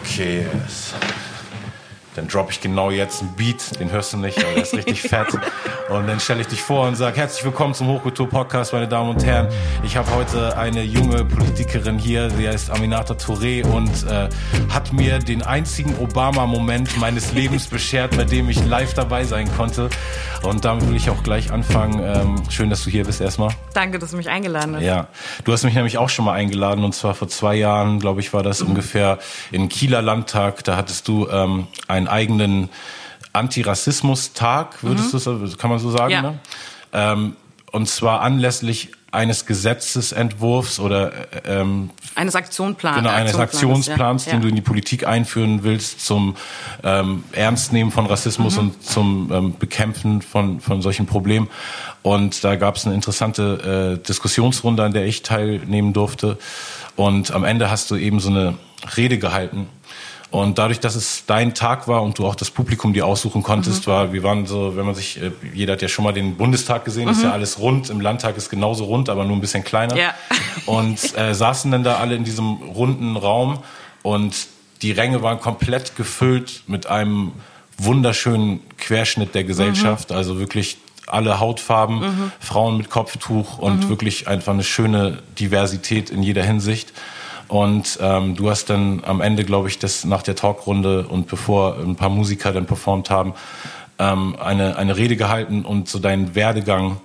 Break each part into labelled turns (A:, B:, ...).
A: Okay. Dann droppe ich genau jetzt einen Beat, den hörst du nicht, aber der ist richtig fett. Und dann stelle ich dich vor und sage, herzlich willkommen zum Hochkultur-Podcast, meine Damen und Herren. Ich habe heute eine junge Politikerin hier, sie heißt Aminata Touré und äh, hat mir den einzigen Obama-Moment meines Lebens beschert, bei dem ich live dabei sein konnte. Und damit will ich auch gleich anfangen. Ähm, schön, dass du hier bist erstmal.
B: Danke, dass du mich eingeladen hast.
A: Ja, du hast mich nämlich auch schon mal eingeladen und zwar vor zwei Jahren, glaube ich, war das mhm. ungefähr in Kieler Landtag. Da hattest du ähm, einen eigenen Antirassismus-Tag, würdest mhm. du, kann man so sagen?
B: Ja.
A: Ne? Ähm, und zwar anlässlich eines Gesetzesentwurfs oder äh, ähm,
B: eines Aktionsplans,
A: genau, eines Aktionsplans, ja. den du in die Politik einführen willst zum ähm, Ernstnehmen von Rassismus mhm. und zum ähm, Bekämpfen von von solchen Problemen. Und da gab es eine interessante äh, Diskussionsrunde, an der ich teilnehmen durfte. Und am Ende hast du eben so eine Rede gehalten und dadurch, dass es dein Tag war und du auch das Publikum dir aussuchen konntest, mhm. war, wir waren so, wenn man sich, äh, jeder hat ja schon mal den Bundestag gesehen, mhm. ist ja alles rund. Im Landtag ist genauso rund, aber nur ein bisschen kleiner.
B: Ja.
A: Und äh, saßen dann da alle in diesem runden Raum und die Ränge waren komplett gefüllt mit einem wunderschönen Querschnitt der Gesellschaft, mhm. also wirklich alle Hautfarben, mhm. Frauen mit Kopftuch und mhm. wirklich einfach eine schöne Diversität in jeder Hinsicht. Und ähm, du hast dann am Ende, glaube ich, das nach der Talkrunde und bevor ein paar Musiker dann performt haben, ähm, eine, eine Rede gehalten und so deinen Werdegang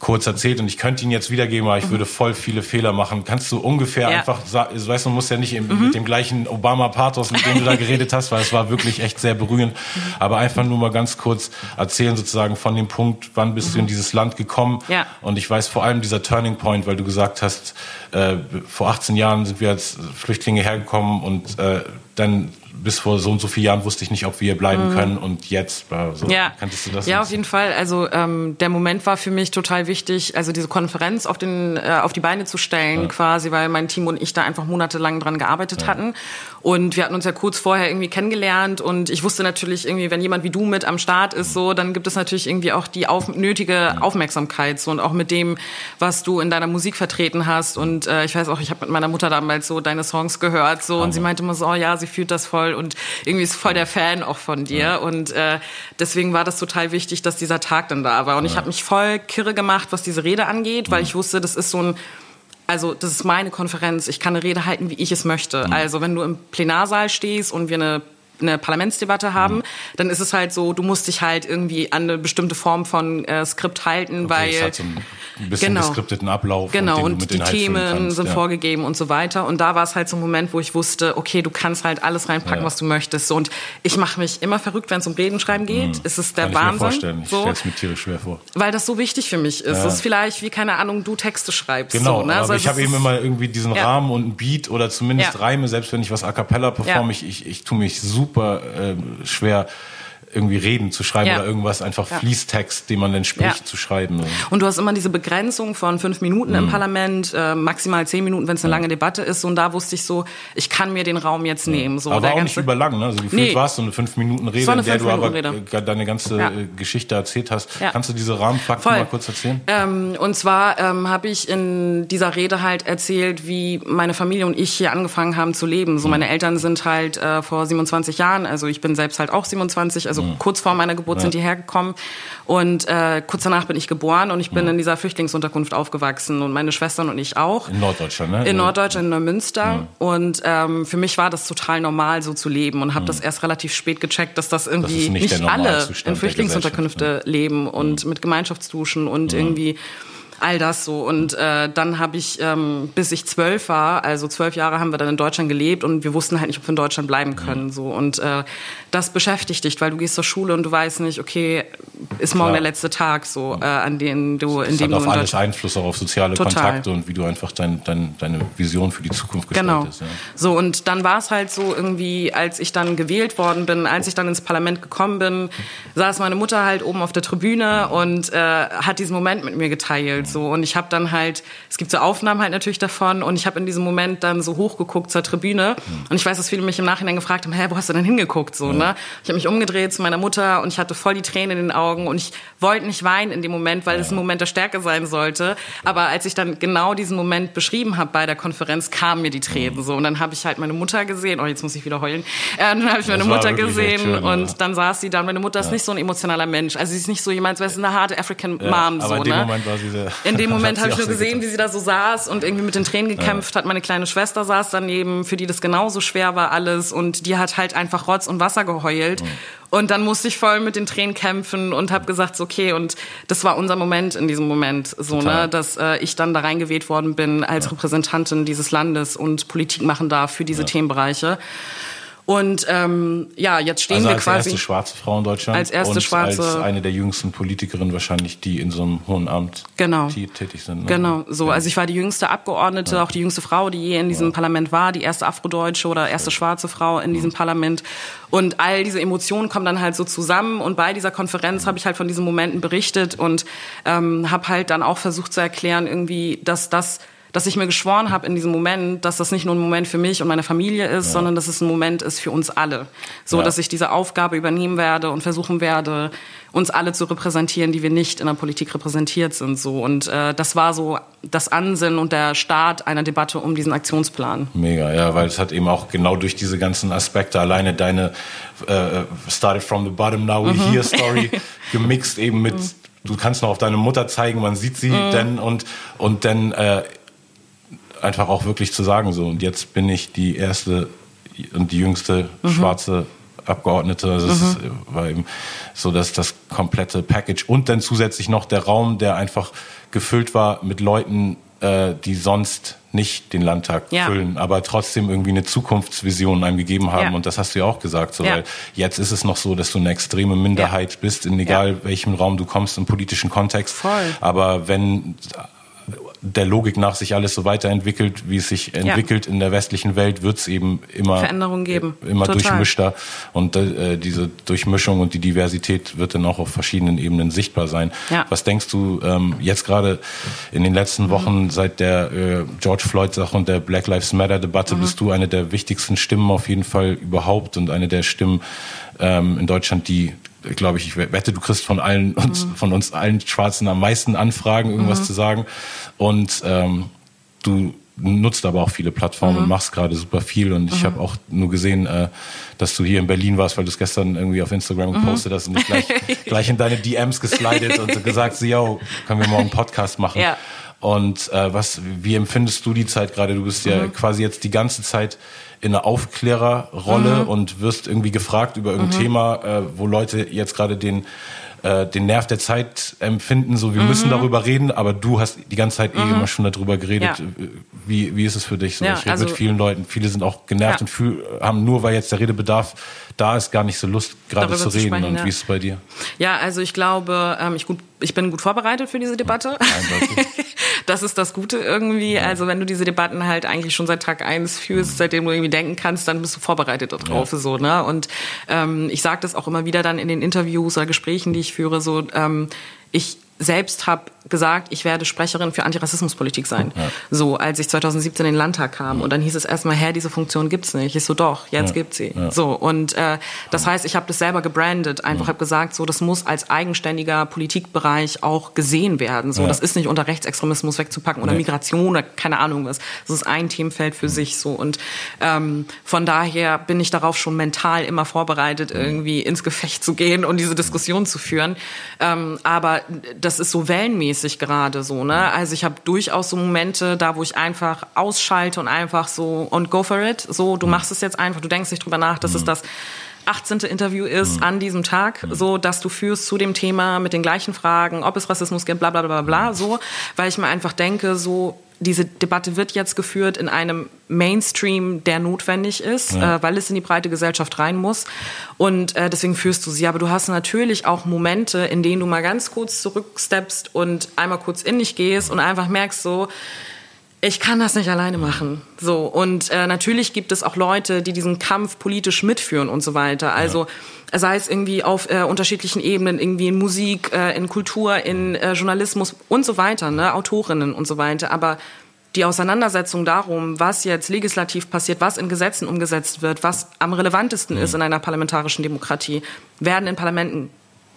A: kurz erzählt und ich könnte ihn jetzt wiedergeben, aber ich mhm. würde voll viele Fehler machen. Kannst du ungefähr ja. einfach sagen, weißt du, man muss ja nicht mhm. mit dem gleichen Obama-Pathos, mit dem du da geredet hast, weil es war wirklich echt sehr berührend, mhm. aber einfach nur mal ganz kurz erzählen sozusagen von dem Punkt, wann bist du in mhm. dieses Land gekommen
B: ja.
A: und ich weiß vor allem dieser Turning Point, weil du gesagt hast, äh, vor 18 Jahren sind wir als Flüchtlinge hergekommen und äh, dann bis vor so und so vielen Jahren wusste ich nicht, ob wir hier bleiben mhm. können und jetzt. So,
B: ja. Kanntest du das? Ja, auf jeden Fall. Also ähm, der Moment war für mich total wichtig, also diese Konferenz auf, den, äh, auf die Beine zu stellen, ja. quasi, weil mein Team und ich da einfach monatelang dran gearbeitet ja. hatten. Und wir hatten uns ja kurz vorher irgendwie kennengelernt und ich wusste natürlich irgendwie, wenn jemand wie du mit am Start ist, so, dann gibt es natürlich irgendwie auch die auf, nötige Aufmerksamkeit so und auch mit dem, was du in deiner Musik vertreten hast. Und äh, ich weiß auch, ich habe mit meiner Mutter damals so deine Songs gehört so und sie meinte immer so, oh ja, sie fühlt das voll und irgendwie ist voll der Fan auch von dir. Ja. Und äh, deswegen war das total wichtig, dass dieser Tag dann da war. Und ja. ich habe mich voll kirre gemacht, was diese Rede angeht, weil ich wusste, das ist so ein also das ist meine Konferenz. Ich kann eine Rede halten, wie ich es möchte. Mhm. Also wenn du im Plenarsaal stehst und wir eine eine Parlamentsdebatte haben, mhm. dann ist es halt so, du musst dich halt irgendwie an eine bestimmte Form von äh, Skript halten, okay, weil
A: es hat so ein bisschen genau, geskripteten Ablauf
B: genau und, und die Themen sind ja. vorgegeben und so weiter und da war es halt so ein Moment, wo ich wusste, okay, du kannst halt alles reinpacken, ja. was du möchtest so, und ich mache mich immer verrückt, wenn es um Redenschreiben geht. Mhm. Es ist der
A: Kann
B: Wahnsinn.
A: Ich mir vorstellen. Ich so, stelle es mir tierisch schwer vor.
B: Weil das so wichtig für mich ist. Ja. Das ist vielleicht wie keine Ahnung, du Texte schreibst.
A: Genau,
B: so, ne?
A: aber also ich habe eben immer irgendwie diesen Rahmen und einen Beat oder zumindest Reime, selbst wenn ich was a cappella performe, ich, ich, ich tue mich super äh, schwer irgendwie Reden zu schreiben ja. oder irgendwas, einfach ja. Fließtext, den man dann spricht, ja. zu schreiben.
B: Und du hast immer diese Begrenzung von fünf Minuten mhm. im Parlament, äh, maximal zehn Minuten, wenn es eine lange Debatte ist. Und da wusste ich so, ich kann mir den Raum jetzt nehmen. So,
A: aber auch nicht überlang, ne? Also gefühlt nee. war es so eine fünf Minuten Rede, in der du aber Rede. deine ganze äh, Geschichte erzählt hast. Kannst du diese Rahmenfakten mal kurz erzählen?
B: Ähm, und zwar ähm, habe ich in dieser Rede halt erzählt, wie meine Familie und ich hier angefangen haben zu leben. So, mhm. meine Eltern sind halt äh, vor 27 Jahren, also ich bin selbst halt auch 27, also also mhm. kurz vor meiner Geburt ja. sind die hergekommen. Und äh, kurz danach bin ich geboren und ich bin mhm. in dieser Flüchtlingsunterkunft aufgewachsen und meine Schwestern und ich auch.
A: In Norddeutschland, ne?
B: In Norddeutschland, in Neumünster. Mhm. Und ähm, für mich war das total normal, so zu leben und habe mhm. das erst relativ spät gecheckt, dass das irgendwie das nicht, nicht alle in Flüchtlingsunterkünfte leben und mhm. mit Gemeinschaftsduschen und mhm. irgendwie all das so. Und äh, dann habe ich, ähm, bis ich zwölf war, also zwölf Jahre haben wir dann in Deutschland gelebt und wir wussten halt nicht, ob wir in Deutschland bleiben können. So. Und äh, das beschäftigt dich, weil du gehst zur Schule und du weißt nicht, okay, ist morgen Klar. der letzte Tag, so, äh, an dem du, in das dem
A: hat
B: du
A: auf alles Einfluss auch auf soziale Total. Kontakte und wie du einfach dein, dein, deine Vision für die Zukunft gestaltest.
B: Genau. Ja. So, und dann war es halt so irgendwie, als ich dann gewählt worden bin, als ich dann ins Parlament gekommen bin, saß meine Mutter halt oben auf der Tribüne und äh, hat diesen Moment mit mir geteilt so. Und ich habe dann halt, es gibt so Aufnahmen halt natürlich davon und ich habe in diesem Moment dann so hochgeguckt zur Tribüne und ich weiß, dass viele mich im Nachhinein gefragt haben, hä, wo hast du denn hingeguckt so, ne? Ich habe mich umgedreht zu meiner Mutter und ich hatte voll die Tränen in den Augen und ich wollte nicht weinen in dem Moment, weil es ein Moment der Stärke sein sollte. Aber als ich dann genau diesen Moment beschrieben habe bei der Konferenz, kamen mir die Tränen so und dann habe ich halt meine Mutter gesehen. Oh, jetzt muss ich wieder heulen. Äh, dann habe ich meine Mutter gesehen schön, und ja. dann saß sie da. Meine Mutter ist ja. nicht so ein emotionaler Mensch. Also sie ist nicht so jemand, als wäre eine harte African ja, Mom. So, in dem ne? Moment war sie sehr, In dem Moment habe ich nur gesehen, getan. wie sie da so saß und irgendwie mit den Tränen gekämpft hat. Meine kleine Schwester saß daneben, für die das genauso schwer war alles und die hat halt einfach Rotz und Wasser geheult. Mhm. Und dann musste ich voll mit den Tränen kämpfen und habe gesagt, okay, und das war unser Moment in diesem Moment, so, ne, Total. ne, dass äh, ich dann da reingewählt worden bin als ja. Repräsentantin dieses Landes und Politik machen darf für diese ja. Themenbereiche. Und ähm, ja, jetzt stehen
A: also
B: wir quasi.
A: Als erste schwarze Frau in Deutschland.
B: Als erste
A: und
B: schwarze.
A: Als eine der jüngsten Politikerinnen wahrscheinlich, die in so einem hohen Amt
B: genau.
A: tätig sind. Ne?
B: Genau, so. Ja. Also ich war die jüngste Abgeordnete, ja. auch die jüngste Frau, die je in diesem ja. Parlament war, die erste Afrodeutsche oder erste schwarze Frau in diesem Parlament. Und all diese Emotionen kommen dann halt so zusammen. Und bei dieser Konferenz habe ich halt von diesen Momenten berichtet und ähm, habe halt dann auch versucht zu erklären, irgendwie, dass das dass ich mir geschworen habe in diesem Moment, dass das nicht nur ein Moment für mich und meine Familie ist, ja. sondern dass es ein Moment ist für uns alle. So, ja. dass ich diese Aufgabe übernehmen werde und versuchen werde, uns alle zu repräsentieren, die wir nicht in der Politik repräsentiert sind. So und äh, das war so das Ansinnen und der Start einer Debatte um diesen Aktionsplan.
A: Mega, ja, weil es hat eben auch genau durch diese ganzen Aspekte alleine deine äh, started from the bottom now we mhm. here Story gemixt eben mit mhm. du kannst noch auf deine Mutter zeigen, man sieht sie mhm. denn und und dann äh, einfach auch wirklich zu sagen so und jetzt bin ich die erste und die jüngste mhm. schwarze Abgeordnete. Also es mhm. war eben so, dass das komplette Package und dann zusätzlich noch der Raum, der einfach gefüllt war mit Leuten, äh, die sonst nicht den Landtag ja. füllen, aber trotzdem irgendwie eine Zukunftsvision einem gegeben haben. Ja. Und das hast du ja auch gesagt, so, ja. weil jetzt ist es noch so, dass du eine extreme Minderheit bist, in egal welchem Raum du kommst im politischen Kontext.
B: Voll.
A: Aber wenn der Logik nach sich alles so weiterentwickelt, wie es sich entwickelt ja. in der westlichen Welt, wird es eben immer
B: Veränderungen geben.
A: Immer Total. durchmischter. Und äh, diese Durchmischung und die Diversität wird dann auch auf verschiedenen Ebenen sichtbar sein. Ja. Was denkst du ähm, jetzt gerade in den letzten mhm. Wochen mhm. seit der äh, George Floyd-Sache und der Black Lives Matter-Debatte mhm. bist du eine der wichtigsten Stimmen auf jeden Fall überhaupt und eine der Stimmen ähm, in Deutschland, die glaube ich, ich wette, du kriegst von allen uns, mhm. von uns allen Schwarzen am meisten Anfragen, irgendwas mhm. zu sagen. Und ähm, du nutzt aber auch viele Plattformen mhm. und machst gerade super viel. Und ich mhm. habe auch nur gesehen, äh, dass du hier in Berlin warst, weil du es gestern irgendwie auf Instagram mhm. gepostet hast und dich gleich, gleich in deine DMs geslidet und gesagt, so, yo, können wir morgen einen Podcast machen. Ja. Und äh, was, wie empfindest du die Zeit gerade? Du bist ja mhm. quasi jetzt die ganze Zeit in einer Aufklärerrolle mhm. und wirst irgendwie gefragt über irgendein mhm. Thema, äh, wo Leute jetzt gerade den äh, den Nerv der Zeit empfinden, so wir mhm. müssen darüber reden, aber du hast die ganze Zeit eh immer schon darüber geredet. Ja. Wie, wie ist es für dich so? Ja, ich rede also, mit vielen Leuten, viele sind auch genervt ja. und fühl, haben nur, weil jetzt der Redebedarf da ist, gar nicht so Lust, gerade zu reden. Sprechen, und wie ist es bei dir?
B: Ja, also ich glaube, ähm, ich, gut, ich bin gut vorbereitet für diese Debatte. das ist das Gute irgendwie. Also wenn du diese Debatten halt eigentlich schon seit Tag eins führst, seitdem du irgendwie denken kannst, dann bist du vorbereitet darauf. So, ne? Und ähm, ich sage das auch immer wieder dann in den Interviews oder Gesprächen, die ich führe, so ähm, ich selbst habe gesagt, ich werde Sprecherin für Antirassismuspolitik sein. Ja. So, als ich 2017 in den Landtag kam. Ja. Und dann hieß es erstmal, Herr, diese Funktion gibt's nicht. Ich so, doch, jetzt ja. gibt's sie. So, und äh, das heißt, ich habe das selber gebrandet. Einfach habe gesagt, so, das muss als eigenständiger Politikbereich auch gesehen werden. So, das ist nicht unter Rechtsextremismus wegzupacken oder Migration oder keine Ahnung was. Das ist ein Themenfeld für sich. So, und ähm, von daher bin ich darauf schon mental immer vorbereitet, irgendwie ins Gefecht zu gehen und diese Diskussion zu führen. Ähm, aber das ist so wellenmäßig gerade so, ne? Also ich habe durchaus so Momente, da wo ich einfach ausschalte und einfach so und go for it. So, du mhm. machst es jetzt einfach, du denkst nicht drüber nach, dass es mhm. das 18. Interview ist mhm. an diesem Tag, so dass du führst zu dem Thema mit den gleichen Fragen, ob es Rassismus gibt, bla bla bla bla, so, weil ich mir einfach denke, so diese Debatte wird jetzt geführt in einem Mainstream, der notwendig ist, ja. äh, weil es in die breite Gesellschaft rein muss. Und äh, deswegen führst du sie. Aber du hast natürlich auch Momente, in denen du mal ganz kurz zurücksteppst und einmal kurz in dich gehst und einfach merkst so, ich kann das nicht alleine machen. So und äh, natürlich gibt es auch Leute, die diesen Kampf politisch mitführen und so weiter. Also ja. sei es irgendwie auf äh, unterschiedlichen Ebenen, irgendwie in Musik, äh, in Kultur, in äh, Journalismus und so weiter, ne, Autorinnen und so weiter. Aber die Auseinandersetzung darum, was jetzt legislativ passiert, was in Gesetzen umgesetzt wird, was am relevantesten mhm. ist in einer parlamentarischen Demokratie, werden in Parlamenten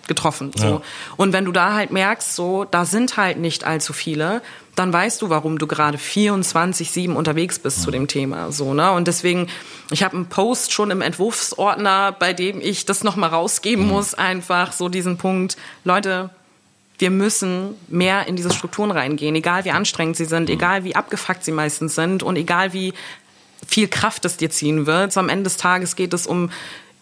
B: getroffen. So. Ja. Und wenn du da halt merkst, so, da sind halt nicht allzu viele, dann weißt du, warum du gerade 24-7 unterwegs bist zu dem Thema. So, ne? Und deswegen, ich habe einen Post schon im Entwurfsordner, bei dem ich das nochmal rausgeben mhm. muss, einfach so diesen Punkt, Leute, wir müssen mehr in diese Strukturen reingehen, egal wie anstrengend sie sind, egal wie abgefuckt sie meistens sind und egal wie viel Kraft es dir ziehen wird. So am Ende des Tages geht es um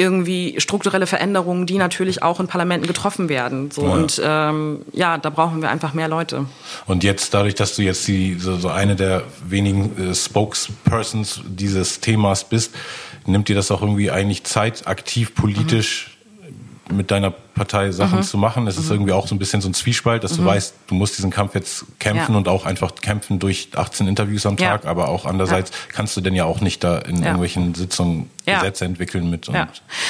B: irgendwie strukturelle Veränderungen, die natürlich auch in Parlamenten getroffen werden. So. Ja. Und ähm, ja, da brauchen wir einfach mehr Leute.
A: Und jetzt, dadurch, dass du jetzt die, so, so eine der wenigen äh, Spokespersons dieses Themas bist, nimmt dir das auch irgendwie eigentlich Zeit, aktiv politisch mhm. mit deiner Partei Sachen mhm. zu machen. Es ist mhm. irgendwie auch so ein bisschen so ein Zwiespalt, dass du mhm. weißt, du musst diesen Kampf jetzt kämpfen ja. und auch einfach kämpfen durch 18 Interviews am Tag, ja. aber auch andererseits kannst du denn ja auch nicht da in irgendwelchen Sitzungen Gesetze entwickeln mit.
B: ja.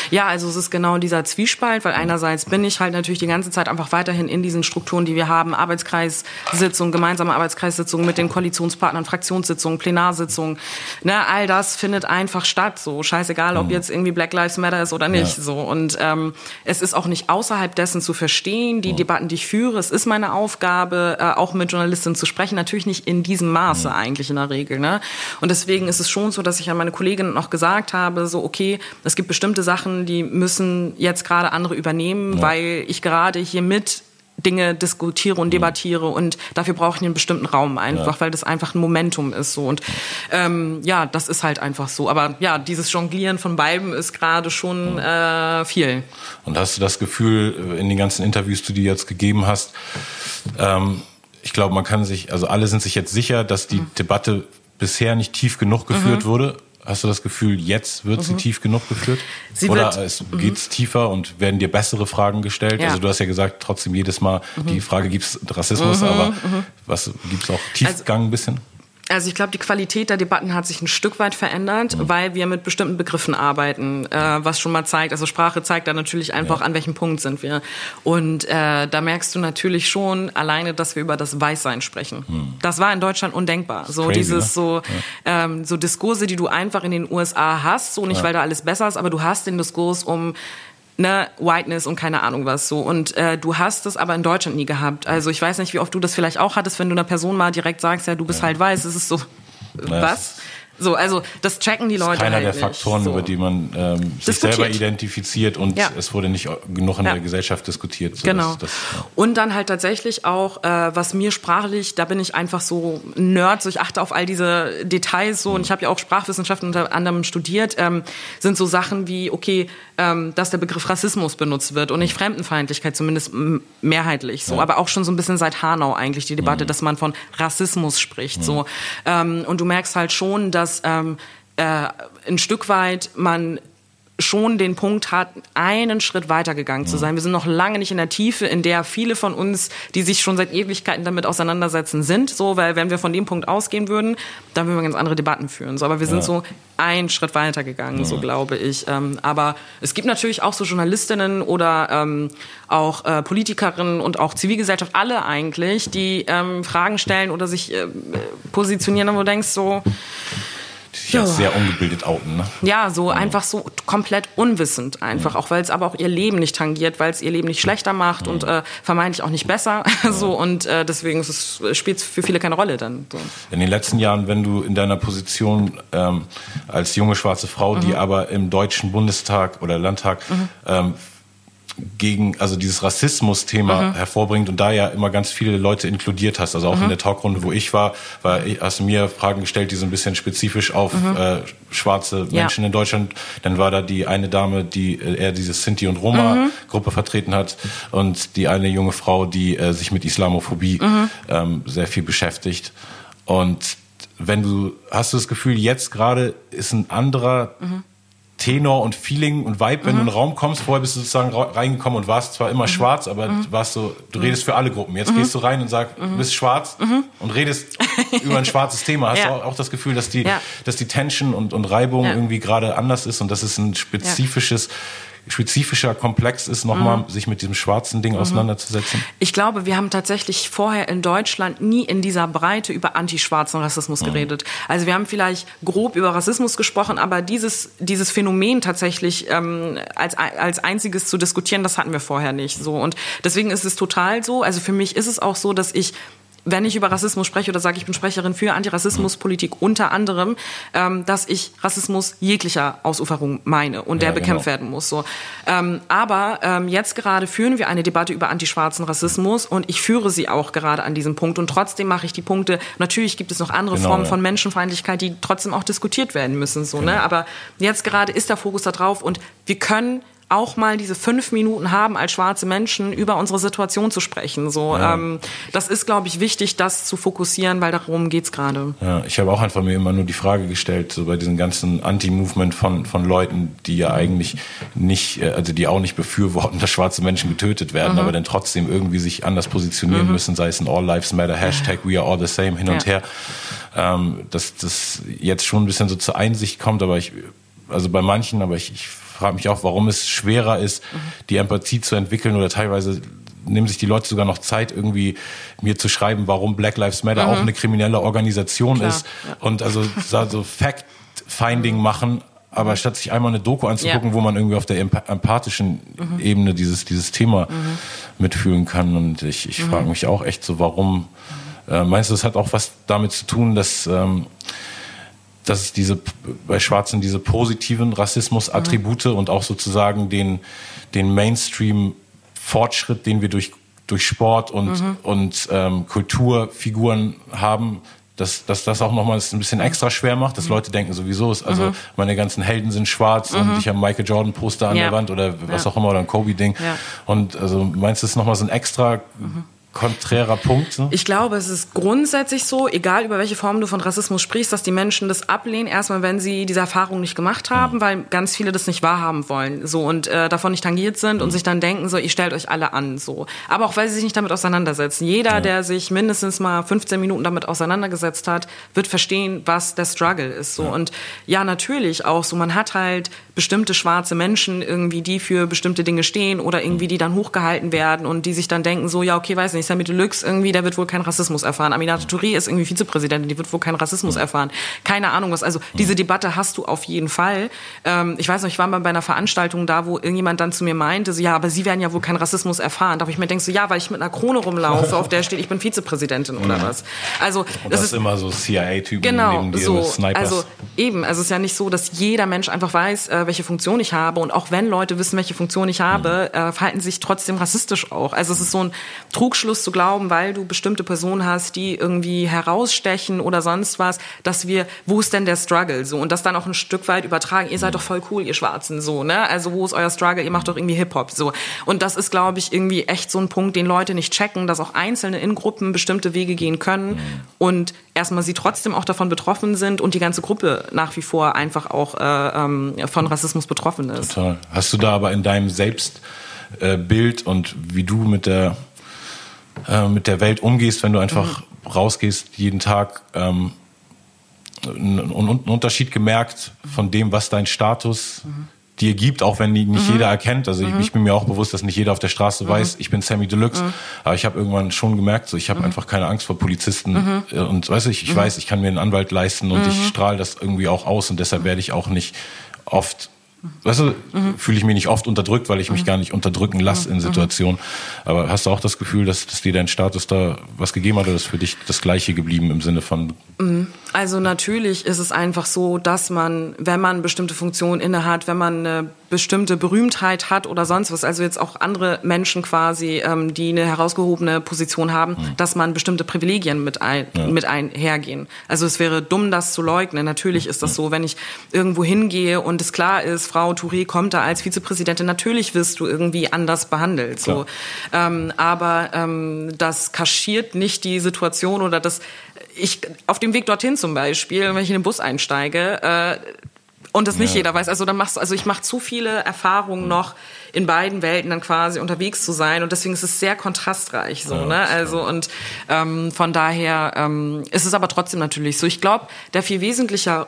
B: ja, also es ist genau dieser Zwiespalt, weil einerseits bin ich halt natürlich die ganze Zeit einfach weiterhin in diesen Strukturen, die wir haben, Arbeitskreissitzungen, gemeinsame Arbeitskreissitzungen mit den Koalitionspartnern, Fraktionssitzungen, Plenarsitzungen, ne, all das findet einfach statt, so scheißegal, ob mhm. jetzt irgendwie Black Lives Matter ist oder nicht, so und ähm, es ist auch nicht außerhalb dessen zu verstehen. Die mhm. Debatten, die ich führe, es ist meine Aufgabe, äh, auch mit Journalistinnen zu sprechen. Natürlich nicht in diesem Maße mhm. eigentlich in der Regel. Ne? Und deswegen ist es schon so, dass ich an meine Kolleginnen noch gesagt habe, so okay, es gibt bestimmte Sachen, die müssen jetzt gerade andere übernehmen, ja. weil ich gerade hier mit Dinge diskutiere und mhm. debattiere und dafür brauche ich einen bestimmten Raum einfach, ja. weil das einfach ein Momentum ist so und ähm, ja, das ist halt einfach so. Aber ja, dieses Jonglieren von beiden ist gerade schon äh, viel.
A: Und hast du das Gefühl äh, in den ganzen Interviews, die du jetzt gegeben hast, ähm, ich glaube, man kann sich, also alle sind sich jetzt sicher, dass die mhm. Debatte bisher nicht tief genug geführt mhm. wurde. Hast du das Gefühl, jetzt wird mhm. sie tief genug geführt? Sie Oder es geht's mhm. tiefer und werden dir bessere Fragen gestellt? Ja. Also du hast ja gesagt, trotzdem jedes Mal mhm. die Frage, gibt's Rassismus, mhm, aber mhm. was gibt's auch Tiefgang also, ein bisschen?
B: Also ich glaube, die Qualität der Debatten hat sich ein Stück weit verändert, mhm. weil wir mit bestimmten Begriffen arbeiten, äh, was schon mal zeigt, also Sprache zeigt da natürlich einfach, ja. an welchem Punkt sind wir. Und äh, da merkst du natürlich schon alleine, dass wir über das Weißsein sprechen. Mhm. Das war in Deutschland undenkbar. So crazy, dieses ne? so ja. ähm, so Diskurse, die du einfach in den USA hast, so nicht ja. weil da alles besser ist, aber du hast den Diskurs um ne, Whiteness und keine Ahnung was so. Und äh, du hast es aber in Deutschland nie gehabt. Also ich weiß nicht, wie oft du das vielleicht auch hattest, wenn du einer Person mal direkt sagst, ja, du bist ja. halt weiß. Es ist so, was? So, also das checken die Leute.
A: Keiner
B: halt
A: der Faktoren, so. über die man ähm, sich selber identifiziert und ja. es wurde nicht genug in ja. der Gesellschaft diskutiert.
B: So genau. Das, ja. Und dann halt tatsächlich auch, äh, was mir sprachlich, da bin ich einfach so Nerd, so ich achte auf all diese Details so mhm. und ich habe ja auch Sprachwissenschaften unter anderem studiert, ähm, sind so Sachen wie, okay, ähm, dass der Begriff Rassismus benutzt wird und nicht Fremdenfeindlichkeit, zumindest mehrheitlich so, aber auch schon so ein bisschen seit Hanau eigentlich die Debatte, mhm. dass man von Rassismus spricht. Mhm. So. Ähm, und du merkst halt schon, dass dass ähm, äh, ein Stück weit man schon den Punkt hat, einen Schritt weitergegangen zu sein. Wir sind noch lange nicht in der Tiefe, in der viele von uns, die sich schon seit Ewigkeiten damit auseinandersetzen, sind. So, weil wenn wir von dem Punkt ausgehen würden, dann würden wir ganz andere Debatten führen. So, aber wir sind ja. so einen Schritt weitergegangen, ja. so glaube ich. Ähm, aber es gibt natürlich auch so Journalistinnen oder ähm, auch äh, Politikerinnen und auch Zivilgesellschaft, alle eigentlich, die ähm, Fragen stellen oder sich äh, positionieren, wo du denkst so,
A: sich als sehr ungebildet outen. Ne?
B: Ja, so ja. einfach so komplett unwissend einfach, ja. auch weil es aber auch ihr Leben nicht tangiert, weil es ihr Leben nicht schlechter macht ja. und äh, vermeintlich auch nicht besser. so und äh, deswegen spielt es für viele keine Rolle dann. So.
A: In den letzten Jahren, wenn du in deiner Position ähm, als junge schwarze Frau, mhm. die aber im deutschen Bundestag oder Landtag mhm. ähm, gegen, also dieses Rassismus-Thema mhm. hervorbringt und da ja immer ganz viele Leute inkludiert hast. Also auch mhm. in der Talkrunde, wo ich war, war hast du mir Fragen gestellt, die so ein bisschen spezifisch auf mhm. äh, schwarze Menschen ja. in Deutschland. Dann war da die eine Dame, die äh, eher diese Sinti und Roma-Gruppe mhm. vertreten hat und die eine junge Frau, die äh, sich mit Islamophobie mhm. ähm, sehr viel beschäftigt. Und wenn du, hast du das Gefühl, jetzt gerade ist ein anderer mhm Tenor und Feeling und Vibe, wenn mhm. du in den Raum kommst. Vorher bist du sozusagen reingekommen und warst zwar immer mhm. schwarz, aber mhm. warst so, du redest für alle Gruppen. Jetzt mhm. gehst du rein und sagst, du bist schwarz mhm. und redest über ein schwarzes Thema. Hast ja. du auch, auch, das Gefühl, dass die, ja. dass die Tension und, und Reibung ja. irgendwie gerade anders ist und dass es ein spezifisches spezifischer Komplex ist, nochmal mhm. sich mit diesem schwarzen Ding mhm. auseinanderzusetzen?
B: Ich glaube, wir haben tatsächlich vorher in Deutschland nie in dieser Breite über antischwarzen Rassismus mhm. geredet. Also wir haben vielleicht grob über Rassismus gesprochen, aber dieses, dieses Phänomen tatsächlich ähm, als, als einziges zu diskutieren, das hatten wir vorher nicht. So. Und deswegen ist es total so. Also für mich ist es auch so, dass ich wenn ich über Rassismus spreche oder sage, ich bin Sprecherin für Antirassismuspolitik, unter anderem, ähm, dass ich Rassismus jeglicher Ausuferung meine und der ja, bekämpft genau. werden muss. So. Ähm, aber ähm, jetzt gerade führen wir eine Debatte über antischwarzen Rassismus und ich führe sie auch gerade an diesem Punkt und trotzdem mache ich die Punkte. Natürlich gibt es noch andere genau, Formen ja. von Menschenfeindlichkeit, die trotzdem auch diskutiert werden müssen. So, ne? genau. ne? Aber jetzt gerade ist der Fokus da drauf und wir können auch mal diese fünf Minuten haben, als schwarze Menschen über unsere Situation zu sprechen. So, ja. ähm, das ist, glaube ich, wichtig, das zu fokussieren, weil darum geht's gerade.
A: Ja, ich habe auch einfach mir immer nur die Frage gestellt, so bei diesem ganzen Anti-Movement von, von Leuten, die ja eigentlich nicht, äh, also die auch nicht befürworten, dass schwarze Menschen getötet werden, mhm. aber dann trotzdem irgendwie sich anders positionieren mhm. müssen, sei es ein All Lives Matter, Hashtag We Are All the Same hin und her. Ähm, dass das jetzt schon ein bisschen so zur Einsicht kommt, aber ich, also bei manchen, aber ich, ich frage mich auch, warum es schwerer ist, mhm. die Empathie zu entwickeln oder teilweise nehmen sich die Leute sogar noch Zeit, irgendwie mir zu schreiben, warum Black Lives Matter mhm. auch eine kriminelle Organisation Klar, ist ja. und also so Fact-Finding machen, aber statt sich einmal eine Doku anzugucken, ja. wo man irgendwie auf der empathischen mhm. Ebene dieses, dieses Thema mhm. mitfühlen kann. Und ich, ich mhm. frage mich auch echt so, warum, äh, meinst du, das hat auch was damit zu tun, dass ähm, dass es diese bei Schwarzen diese positiven Rassismus-Attribute mhm. und auch sozusagen den, den Mainstream-Fortschritt, den wir durch, durch Sport und, mhm. und ähm, Kulturfiguren haben, dass, dass das auch nochmal ein bisschen extra schwer macht, dass mhm. Leute denken, sowieso ist, also mhm. meine ganzen Helden sind schwarz und mhm. ich habe Michael Jordan Poster an ja. der Wand oder was ja. auch immer oder ein Kobe Ding. Ja. Und also meinst du, das ist nochmal so ein extra mhm konträrer Punkt? So?
B: Ich glaube, es ist grundsätzlich so, egal über welche Form du von Rassismus sprichst, dass die Menschen das ablehnen, erstmal, wenn sie diese Erfahrung nicht gemacht haben, mhm. weil ganz viele das nicht wahrhaben wollen so und äh, davon nicht tangiert sind mhm. und sich dann denken, so, ihr stellt euch alle an. so. Aber auch, weil sie sich nicht damit auseinandersetzen. Jeder, ja. der sich mindestens mal 15 Minuten damit auseinandergesetzt hat, wird verstehen, was der Struggle ist. So. Und ja, natürlich auch so, man hat halt bestimmte schwarze Menschen irgendwie, die für bestimmte Dinge stehen oder irgendwie, die dann hochgehalten werden und die sich dann denken, so, ja, okay, weiß nicht, Sami Deluxe irgendwie, der wird wohl keinen Rassismus erfahren. Aminata Touré ist irgendwie Vizepräsidentin, die wird wohl keinen Rassismus erfahren. Keine Ahnung was. Also diese Debatte hast du auf jeden Fall. Ähm, ich weiß noch, ich war mal bei einer Veranstaltung da, wo irgendjemand dann zu mir meinte, so, ja, aber Sie werden ja wohl keinen Rassismus erfahren. Da habe ich mir denke, so, ja, weil ich mit einer Krone rumlaufe, auf der steht, ich bin Vizepräsidentin oder was. Also,
A: und das, das ist immer so CIA-Typen
B: genau, neben dir so, Snipers. Also eben, also es ist ja nicht so, dass jeder Mensch einfach weiß, äh, welche Funktion ich habe. Und auch wenn Leute wissen, welche Funktion ich habe, mhm. äh, verhalten sich trotzdem rassistisch auch. Also es ist so ein Trugschluss zu glauben, weil du bestimmte Personen hast, die irgendwie herausstechen oder sonst was, dass wir, wo ist denn der Struggle so und das dann auch ein Stück weit übertragen. Ihr seid doch voll cool, ihr Schwarzen so, ne? Also wo ist euer Struggle? Ihr macht doch irgendwie Hip Hop so. Und das ist, glaube ich, irgendwie echt so ein Punkt, den Leute nicht checken, dass auch Einzelne in Gruppen bestimmte Wege gehen können und erstmal sie trotzdem auch davon betroffen sind und die ganze Gruppe nach wie vor einfach auch äh, ähm, von Rassismus betroffen ist.
A: Total. Hast du da aber in deinem Selbstbild äh, und wie du mit der äh, mit der Welt umgehst, wenn du einfach mhm. rausgehst jeden Tag, ähm, einen, einen, Unterschied gemerkt von dem, was dein Status mhm. dir gibt, auch wenn nicht mhm. jeder erkennt. Also ich, mhm. ich, bin mir auch bewusst, dass nicht jeder auf der Straße mhm. weiß, ich bin Sammy Deluxe. Mhm. Aber ich habe irgendwann schon gemerkt, so ich habe einfach keine Angst vor Polizisten. Äh, und weißt du, ich, ich weiß, ich kann mir einen Anwalt leisten und ich strahle das irgendwie auch aus und deshalb werde ich auch nicht oft weißt du, mhm. fühle ich mich nicht oft unterdrückt, weil ich mich mhm. gar nicht unterdrücken lasse in. Situationen. Aber hast du auch das Gefühl, dass, dass dir dein Status da was gegeben hat oder ist für dich das Gleiche geblieben im Sinne von?
B: Also natürlich ist es einfach so, dass man, wenn man bestimmte Funktionen innehat, wenn man eine bestimmte Berühmtheit hat oder sonst was, also jetzt auch andere Menschen quasi, ähm, die eine herausgehobene Position haben, mhm. dass man bestimmte Privilegien mit, ein, ja. mit einhergehen. Also es wäre dumm, das zu leugnen. Natürlich ist das so, wenn ich irgendwo hingehe und es klar ist, Frau Touré kommt da als Vizepräsidentin, natürlich wirst du irgendwie anders behandelt. So. Ähm, aber ähm, das kaschiert nicht die Situation oder das ich auf dem Weg dorthin zum Beispiel, wenn ich in den Bus einsteige, äh, und das nicht ja. jeder weiß. Also dann machst also ich mache zu viele Erfahrungen noch in beiden Welten dann quasi unterwegs zu sein und deswegen ist es sehr kontrastreich so, ja, ne? Also und ähm, von daher ähm, ist es aber trotzdem natürlich so. Ich glaube, der viel wesentlichere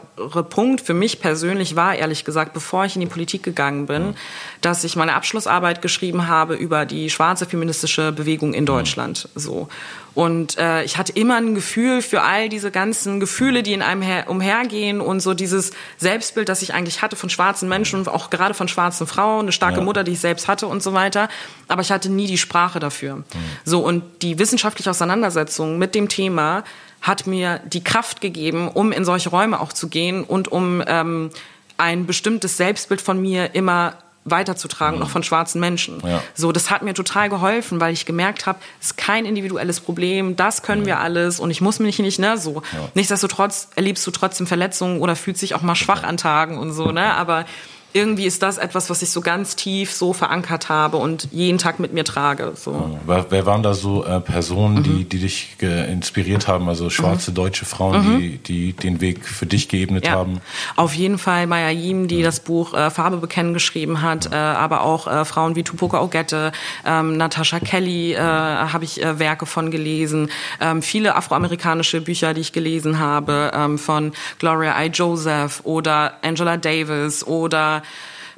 B: Punkt für mich persönlich war ehrlich gesagt, bevor ich in die Politik gegangen bin, mhm. dass ich meine Abschlussarbeit geschrieben habe über die schwarze feministische Bewegung in Deutschland. Mhm. So und äh, ich hatte immer ein Gefühl für all diese ganzen Gefühle, die in einem her umhergehen und so dieses Selbstbild, das ich eigentlich hatte von schwarzen Menschen und auch gerade von schwarzen Frauen, eine starke ja. Mutter, die ich selbst hatte und so weiter. Aber ich hatte nie die Sprache dafür. Mhm. So und die wissenschaftliche Auseinandersetzung mit dem Thema hat mir die Kraft gegeben, um in solche Räume auch zu gehen und um ähm, ein bestimmtes Selbstbild von mir immer weiterzutragen, mhm. auch von schwarzen Menschen. Ja. So, das hat mir total geholfen, weil ich gemerkt habe, es ist kein individuelles Problem, das können ja. wir alles und ich muss mich nicht, ne, so. Ja. Nichtsdestotrotz erlebst du trotzdem Verletzungen oder fühlst dich auch mal schwach an Tagen und so, ne, aber irgendwie ist das etwas, was ich so ganz tief so verankert habe und jeden Tag mit mir trage. So.
A: Wer, wer waren da so äh, Personen, mhm. die, die dich inspiriert haben? Also schwarze mhm. deutsche Frauen, mhm. die, die den Weg für dich geebnet ja. haben?
B: Auf jeden Fall Maya Yim, die das Buch äh, Farbe bekennen geschrieben hat, äh, aber auch äh, Frauen wie Tupoka Ogette, ähm, Natasha Kelly äh, habe ich äh, Werke von gelesen, ähm, viele afroamerikanische Bücher, die ich gelesen habe, ähm, von Gloria I. Joseph oder Angela Davis oder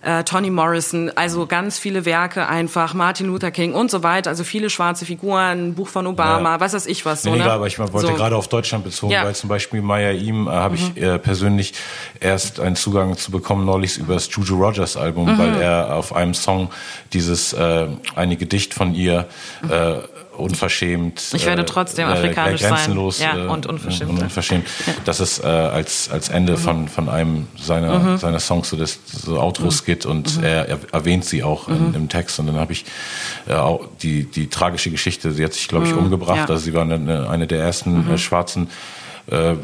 B: äh, Toni Morrison, also ganz viele Werke einfach, Martin Luther King und so weiter, also viele schwarze Figuren, Buch von Obama, ja. was weiß ich was.
A: So, nee, ne? aber ich wollte so. gerade auf Deutschland bezogen, ja. weil zum Beispiel Maya Ihm äh, habe mhm. ich äh, persönlich erst einen Zugang zu bekommen neulich über das Juju Rogers Album, mhm. weil er auf einem Song dieses äh, eine Gedicht von ihr äh, unverschämt.
B: Ich werde äh, trotzdem äh, afrikanisch
A: grenzenlos,
B: sein. Ja, und unverschämt. Und
A: unverschämt. Ja. Das ist äh, als, als Ende mhm. von, von einem seiner, mhm. seiner Songs so das so Outros mhm. geht und mhm. er, er, erwähnt sie auch in, mhm. im Text. Und dann habe ich äh, auch die, die tragische Geschichte, sie hat sich, glaube ich, mhm. umgebracht. Ja. Also sie war eine, eine der ersten äh, schwarzen äh,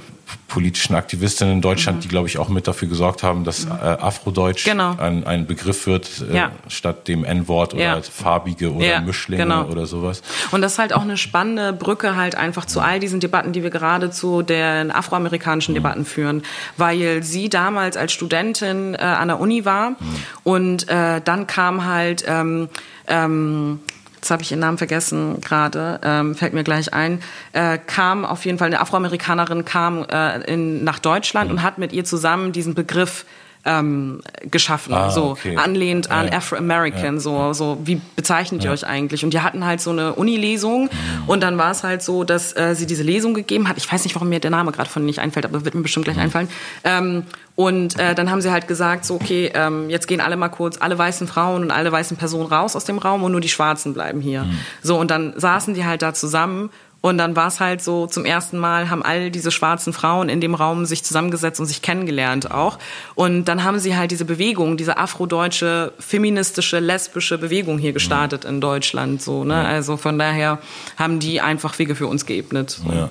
A: politischen Aktivistinnen in Deutschland, mhm. die, glaube ich, auch mit dafür gesorgt haben, dass mhm. äh, Afrodeutsch genau. ein, ein Begriff wird, äh, ja. statt dem N-Wort oder ja. farbige oder ja, Mischlinge genau. oder sowas.
B: Und das ist halt auch eine spannende Brücke halt einfach zu all diesen Debatten, die wir gerade zu den afroamerikanischen mhm. Debatten führen, weil sie damals als Studentin äh, an der Uni war mhm. und äh, dann kam halt ähm, ähm, jetzt habe ich ihren Namen vergessen gerade, ähm, fällt mir gleich ein, äh, kam auf jeden Fall, eine Afroamerikanerin kam äh, in, nach Deutschland und hat mit ihr zusammen diesen Begriff ähm, geschaffen, ah, so okay. anlehnt an ja. Afro-American, ja. so, so wie bezeichnet ihr euch eigentlich? Und die hatten halt so eine Uni-Lesung mhm. und dann war es halt so, dass äh, sie diese Lesung gegeben hat. Ich weiß nicht, warum mir der Name gerade von nicht einfällt, aber wird mir bestimmt gleich mhm. einfallen. Ähm, und äh, dann haben sie halt gesagt, so okay, ähm, jetzt gehen alle mal kurz, alle weißen Frauen und alle weißen Personen raus aus dem Raum und nur die Schwarzen bleiben hier. Mhm. So und dann saßen die halt da zusammen und dann war es halt so, zum ersten Mal haben all diese schwarzen Frauen in dem Raum sich zusammengesetzt und sich kennengelernt auch. Und dann haben sie halt diese Bewegung, diese afrodeutsche, feministische, lesbische Bewegung hier gestartet in Deutschland. So, ne? Also von daher haben die einfach Wege für uns geebnet.
A: Ja.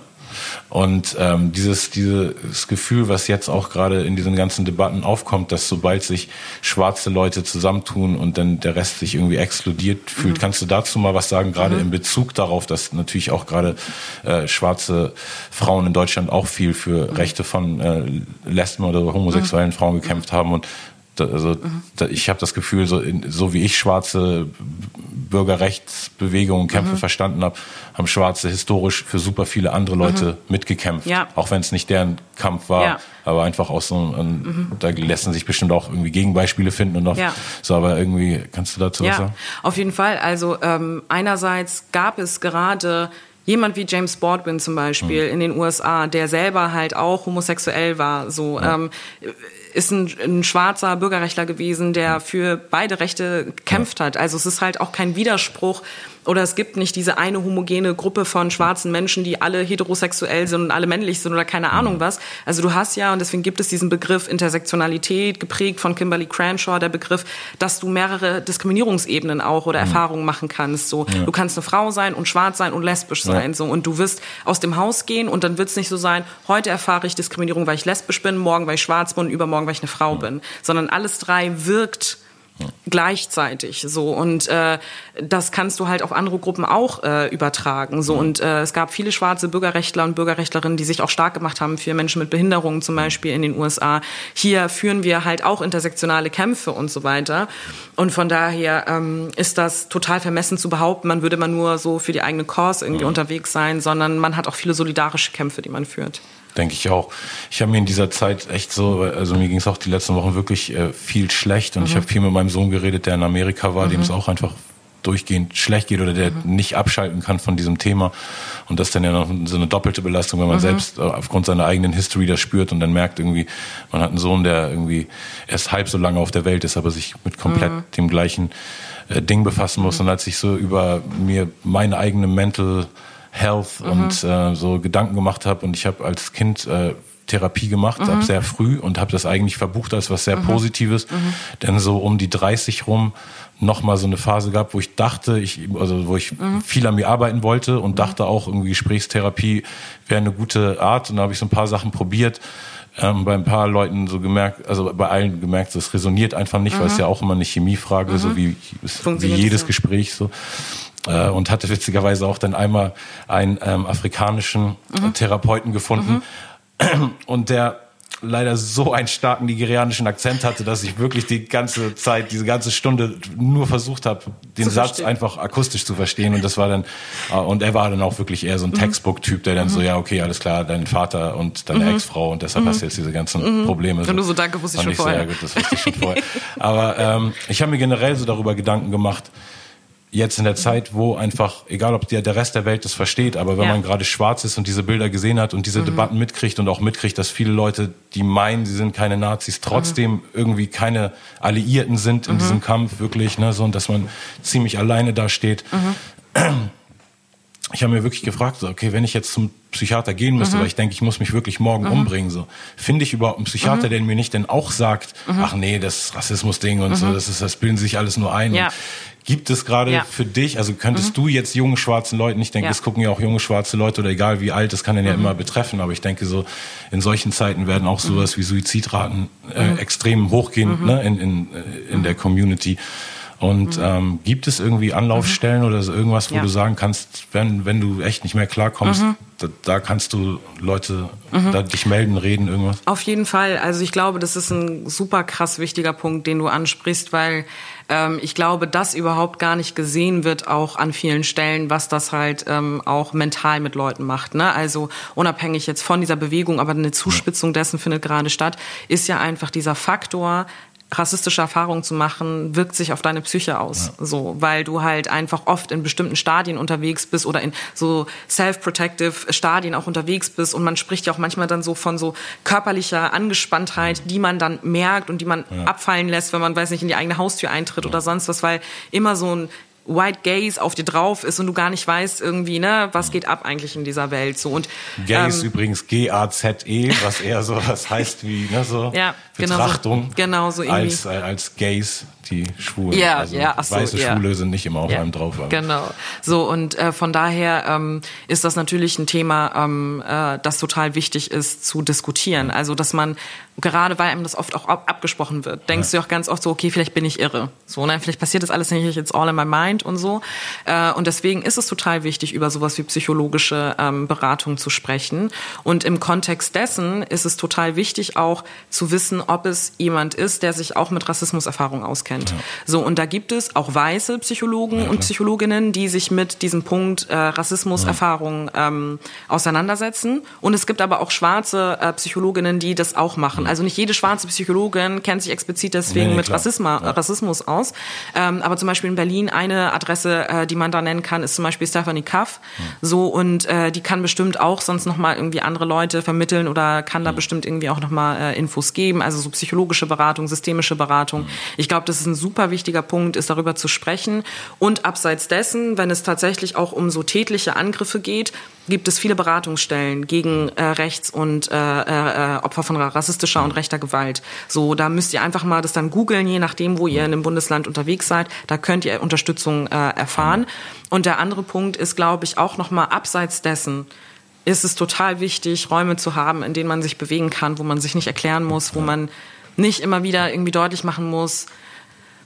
A: Und ähm, dieses, dieses Gefühl, was jetzt auch gerade in diesen ganzen Debatten aufkommt, dass sobald sich schwarze Leute zusammentun und dann der Rest sich irgendwie exkludiert fühlt, mhm. kannst du dazu mal was sagen, gerade mhm. in Bezug darauf, dass natürlich auch gerade äh, schwarze Frauen in Deutschland auch viel für mhm. Rechte von äh, Lesben oder homosexuellen mhm. Frauen gekämpft haben und also mhm. ich habe das Gefühl, so, in, so wie ich schwarze Bürgerrechtsbewegungen, Kämpfe mhm. verstanden habe, haben Schwarze historisch für super viele andere Leute mhm. mitgekämpft. Ja. Auch wenn es nicht deren Kampf war, ja. aber einfach aus so ein, mhm. da lassen sich bestimmt auch irgendwie Gegenbeispiele finden und noch ja. so, aber irgendwie kannst du dazu was sagen?
B: Auf jeden Fall. Also ähm, einerseits gab es gerade jemand wie James Baldwin zum Beispiel mhm. in den USA, der selber halt auch homosexuell war, so ja. ähm, ist ein, ein schwarzer Bürgerrechtler gewesen, der für beide Rechte gekämpft hat. Also es ist halt auch kein Widerspruch oder es gibt nicht diese eine homogene Gruppe von schwarzen Menschen, die alle heterosexuell sind und alle männlich sind oder keine Ahnung mhm. was. Also du hast ja, und deswegen gibt es diesen Begriff Intersektionalität, geprägt von Kimberly Cranshaw, der Begriff, dass du mehrere Diskriminierungsebenen auch oder mhm. Erfahrungen machen kannst. So, ja. du kannst eine Frau sein und schwarz sein und lesbisch sein. Ja. So, und du wirst aus dem Haus gehen und dann wird es nicht so sein, heute erfahre ich Diskriminierung, weil ich lesbisch bin, morgen, weil ich schwarz bin, übermorgen, weil ich eine Frau ja. bin. Sondern alles drei wirkt gleichzeitig so und äh, das kannst du halt auf andere Gruppen auch äh, übertragen so und äh, es gab viele schwarze Bürgerrechtler und Bürgerrechtlerinnen, die sich auch stark gemacht haben für Menschen mit Behinderungen zum Beispiel in den USA. Hier führen wir halt auch intersektionale Kämpfe und so weiter und von daher ähm, ist das total vermessen zu behaupten, man würde man nur so für die eigene Cause irgendwie mhm. unterwegs sein, sondern man hat auch viele solidarische Kämpfe, die man führt.
A: Denke ich auch. Ich habe mir in dieser Zeit echt so, also mir ging es auch die letzten Wochen wirklich äh, viel schlecht und mhm. ich habe viel mit meinem Sohn geredet, der in Amerika war, mhm. dem es auch einfach durchgehend schlecht geht oder der mhm. nicht abschalten kann von diesem Thema. Und das dann ja noch so eine doppelte Belastung, wenn man mhm. selbst äh, aufgrund seiner eigenen History das spürt und dann merkt irgendwie, man hat einen Sohn, der irgendwie erst halb so lange auf der Welt ist, aber sich mit komplett mhm. dem gleichen äh, Ding befassen muss. Mhm. Und als ich so über mir meine eigene Mental Health mhm. und äh, so Gedanken gemacht habe. Und ich habe als Kind äh, Therapie gemacht, mhm. ab sehr früh und habe das eigentlich verbucht als was sehr mhm. Positives. Mhm. Denn so um die 30 rum noch mal so eine Phase gab, wo ich dachte, ich also wo ich mhm. viel an mir arbeiten wollte und mhm. dachte auch irgendwie Gesprächstherapie wäre eine gute Art. Und da habe ich so ein paar Sachen probiert. Ähm, bei ein paar Leuten so gemerkt, also bei allen gemerkt, es resoniert einfach nicht, weil es ja auch immer eine Chemiefrage, so wie, wie jedes Gespräch so äh, und hatte witzigerweise auch dann einmal einen ähm, afrikanischen mhm. Therapeuten gefunden mhm. und der leider so einen starken nigerianischen Akzent hatte, dass ich wirklich die ganze Zeit, diese ganze Stunde nur versucht habe, den zu Satz verstehen. einfach akustisch zu verstehen. Und das war dann, äh, und er war dann auch wirklich eher so ein mhm. Textbook-Typ, der dann mhm. so, ja, okay, alles klar, dein Vater und deine mhm. Ex-Frau und deshalb hast du jetzt diese ganzen mhm. Probleme.
B: Und du so, danke, wusste ich schon vorher.
A: So, ja, gut, das wusste ich schon vorher. Aber ähm, ich habe mir generell so darüber Gedanken gemacht, jetzt in der Zeit, wo einfach, egal ob der, der Rest der Welt das versteht, aber wenn ja. man gerade schwarz ist und diese Bilder gesehen hat und diese mhm. Debatten mitkriegt und auch mitkriegt, dass viele Leute, die meinen, sie sind keine Nazis, trotzdem mhm. irgendwie keine Alliierten sind in mhm. diesem Kampf, wirklich, ne, so, und dass man ziemlich alleine da steht. Mhm. Ich habe mir wirklich gefragt, so, okay, wenn ich jetzt zum Psychiater gehen müsste, mhm. weil ich denke, ich muss mich wirklich morgen mhm. umbringen, so finde ich überhaupt einen Psychiater, der mir nicht denn auch sagt, ach nee, das Rassismus-Ding und so, das ist, das bilden sich alles nur ein. Ja. Gibt es gerade ja. für dich, also könntest mhm. du jetzt jungen schwarzen Leuten, ich denke, ja. es gucken ja auch junge schwarze Leute oder egal wie alt, das kann den ja mhm. immer betreffen, aber ich denke so, in solchen Zeiten werden auch sowas mhm. wie Suizidraten äh, mhm. extrem hochgehen mhm. ne, in, in, in der Community. Und mhm. ähm, gibt es irgendwie Anlaufstellen mhm. oder so irgendwas, wo ja. du sagen kannst, wenn, wenn du echt nicht mehr klarkommst, mhm. da, da, kannst du Leute da dich melden, reden, irgendwas?
B: Auf jeden Fall. Also ich glaube, das ist ein super krass wichtiger Punkt, den du ansprichst, weil ich glaube, dass überhaupt gar nicht gesehen wird, auch an vielen Stellen, was das halt ähm, auch mental mit Leuten macht. Ne? Also unabhängig jetzt von dieser Bewegung, aber eine Zuspitzung dessen findet gerade statt, ist ja einfach dieser Faktor, rassistische Erfahrungen zu machen, wirkt sich auf deine Psyche aus. Ja. So, weil du halt einfach oft in bestimmten Stadien unterwegs bist oder in so self-protective Stadien auch unterwegs bist. Und man spricht ja auch manchmal dann so von so körperlicher Angespanntheit, die man dann merkt und die man ja. abfallen lässt, wenn man, weiß nicht, in die eigene Haustür eintritt ja. oder sonst was, weil immer so ein White Gaze auf dir drauf ist und du gar nicht weißt irgendwie, ne, was geht ab eigentlich in dieser Welt so und
A: Gaze ähm, übrigens G A Z E, was eher so was heißt wie ne so ja, Betrachtung
B: genau so, genau so
A: irgendwie. als als Gaze die Schwulen. Ja, also ja, ach so, weiße ja. Schwule sind nicht immer auf ja, einem drauf.
B: Aber. Genau. So und äh, von daher ähm, ist das natürlich ein Thema, ähm, äh, das total wichtig ist zu diskutieren. Also dass man gerade weil einem das oft auch ab abgesprochen wird, denkst ja. du auch ganz oft so, okay, vielleicht bin ich irre. So, ne? vielleicht passiert das alles nicht jetzt all in my mind und so. Äh, und deswegen ist es total wichtig, über sowas wie psychologische ähm, Beratung zu sprechen. Und im Kontext dessen ist es total wichtig auch zu wissen, ob es jemand ist, der sich auch mit Rassismuserfahrung auskennt kennt. Ja. So, und da gibt es auch weiße Psychologen ja, und Psychologinnen, die sich mit diesem Punkt äh, Rassismuserfahrung ähm, auseinandersetzen. Und es gibt aber auch schwarze äh, Psychologinnen, die das auch machen. Also nicht jede schwarze Psychologin kennt sich explizit deswegen nee, mit Rassisma, Rassismus aus. Ähm, aber zum Beispiel in Berlin eine Adresse, äh, die man da nennen kann, ist zum Beispiel Stephanie Kaff. So, und äh, die kann bestimmt auch sonst nochmal irgendwie andere Leute vermitteln oder kann da bestimmt irgendwie auch nochmal äh, Infos geben. Also so psychologische Beratung, systemische Beratung. Ich glaube, das ist ein super wichtiger Punkt ist, darüber zu sprechen. Und abseits dessen, wenn es tatsächlich auch um so tätliche Angriffe geht, gibt es viele Beratungsstellen gegen äh, Rechts- und äh, äh, Opfer von rassistischer und rechter Gewalt. So, da müsst ihr einfach mal das dann googeln, je nachdem, wo ihr in einem Bundesland unterwegs seid. Da könnt ihr Unterstützung äh, erfahren. Und der andere Punkt ist, glaube ich, auch noch mal abseits dessen ist es total wichtig, Räume zu haben, in denen man sich bewegen kann, wo man sich nicht erklären muss, wo man nicht immer wieder irgendwie deutlich machen muss,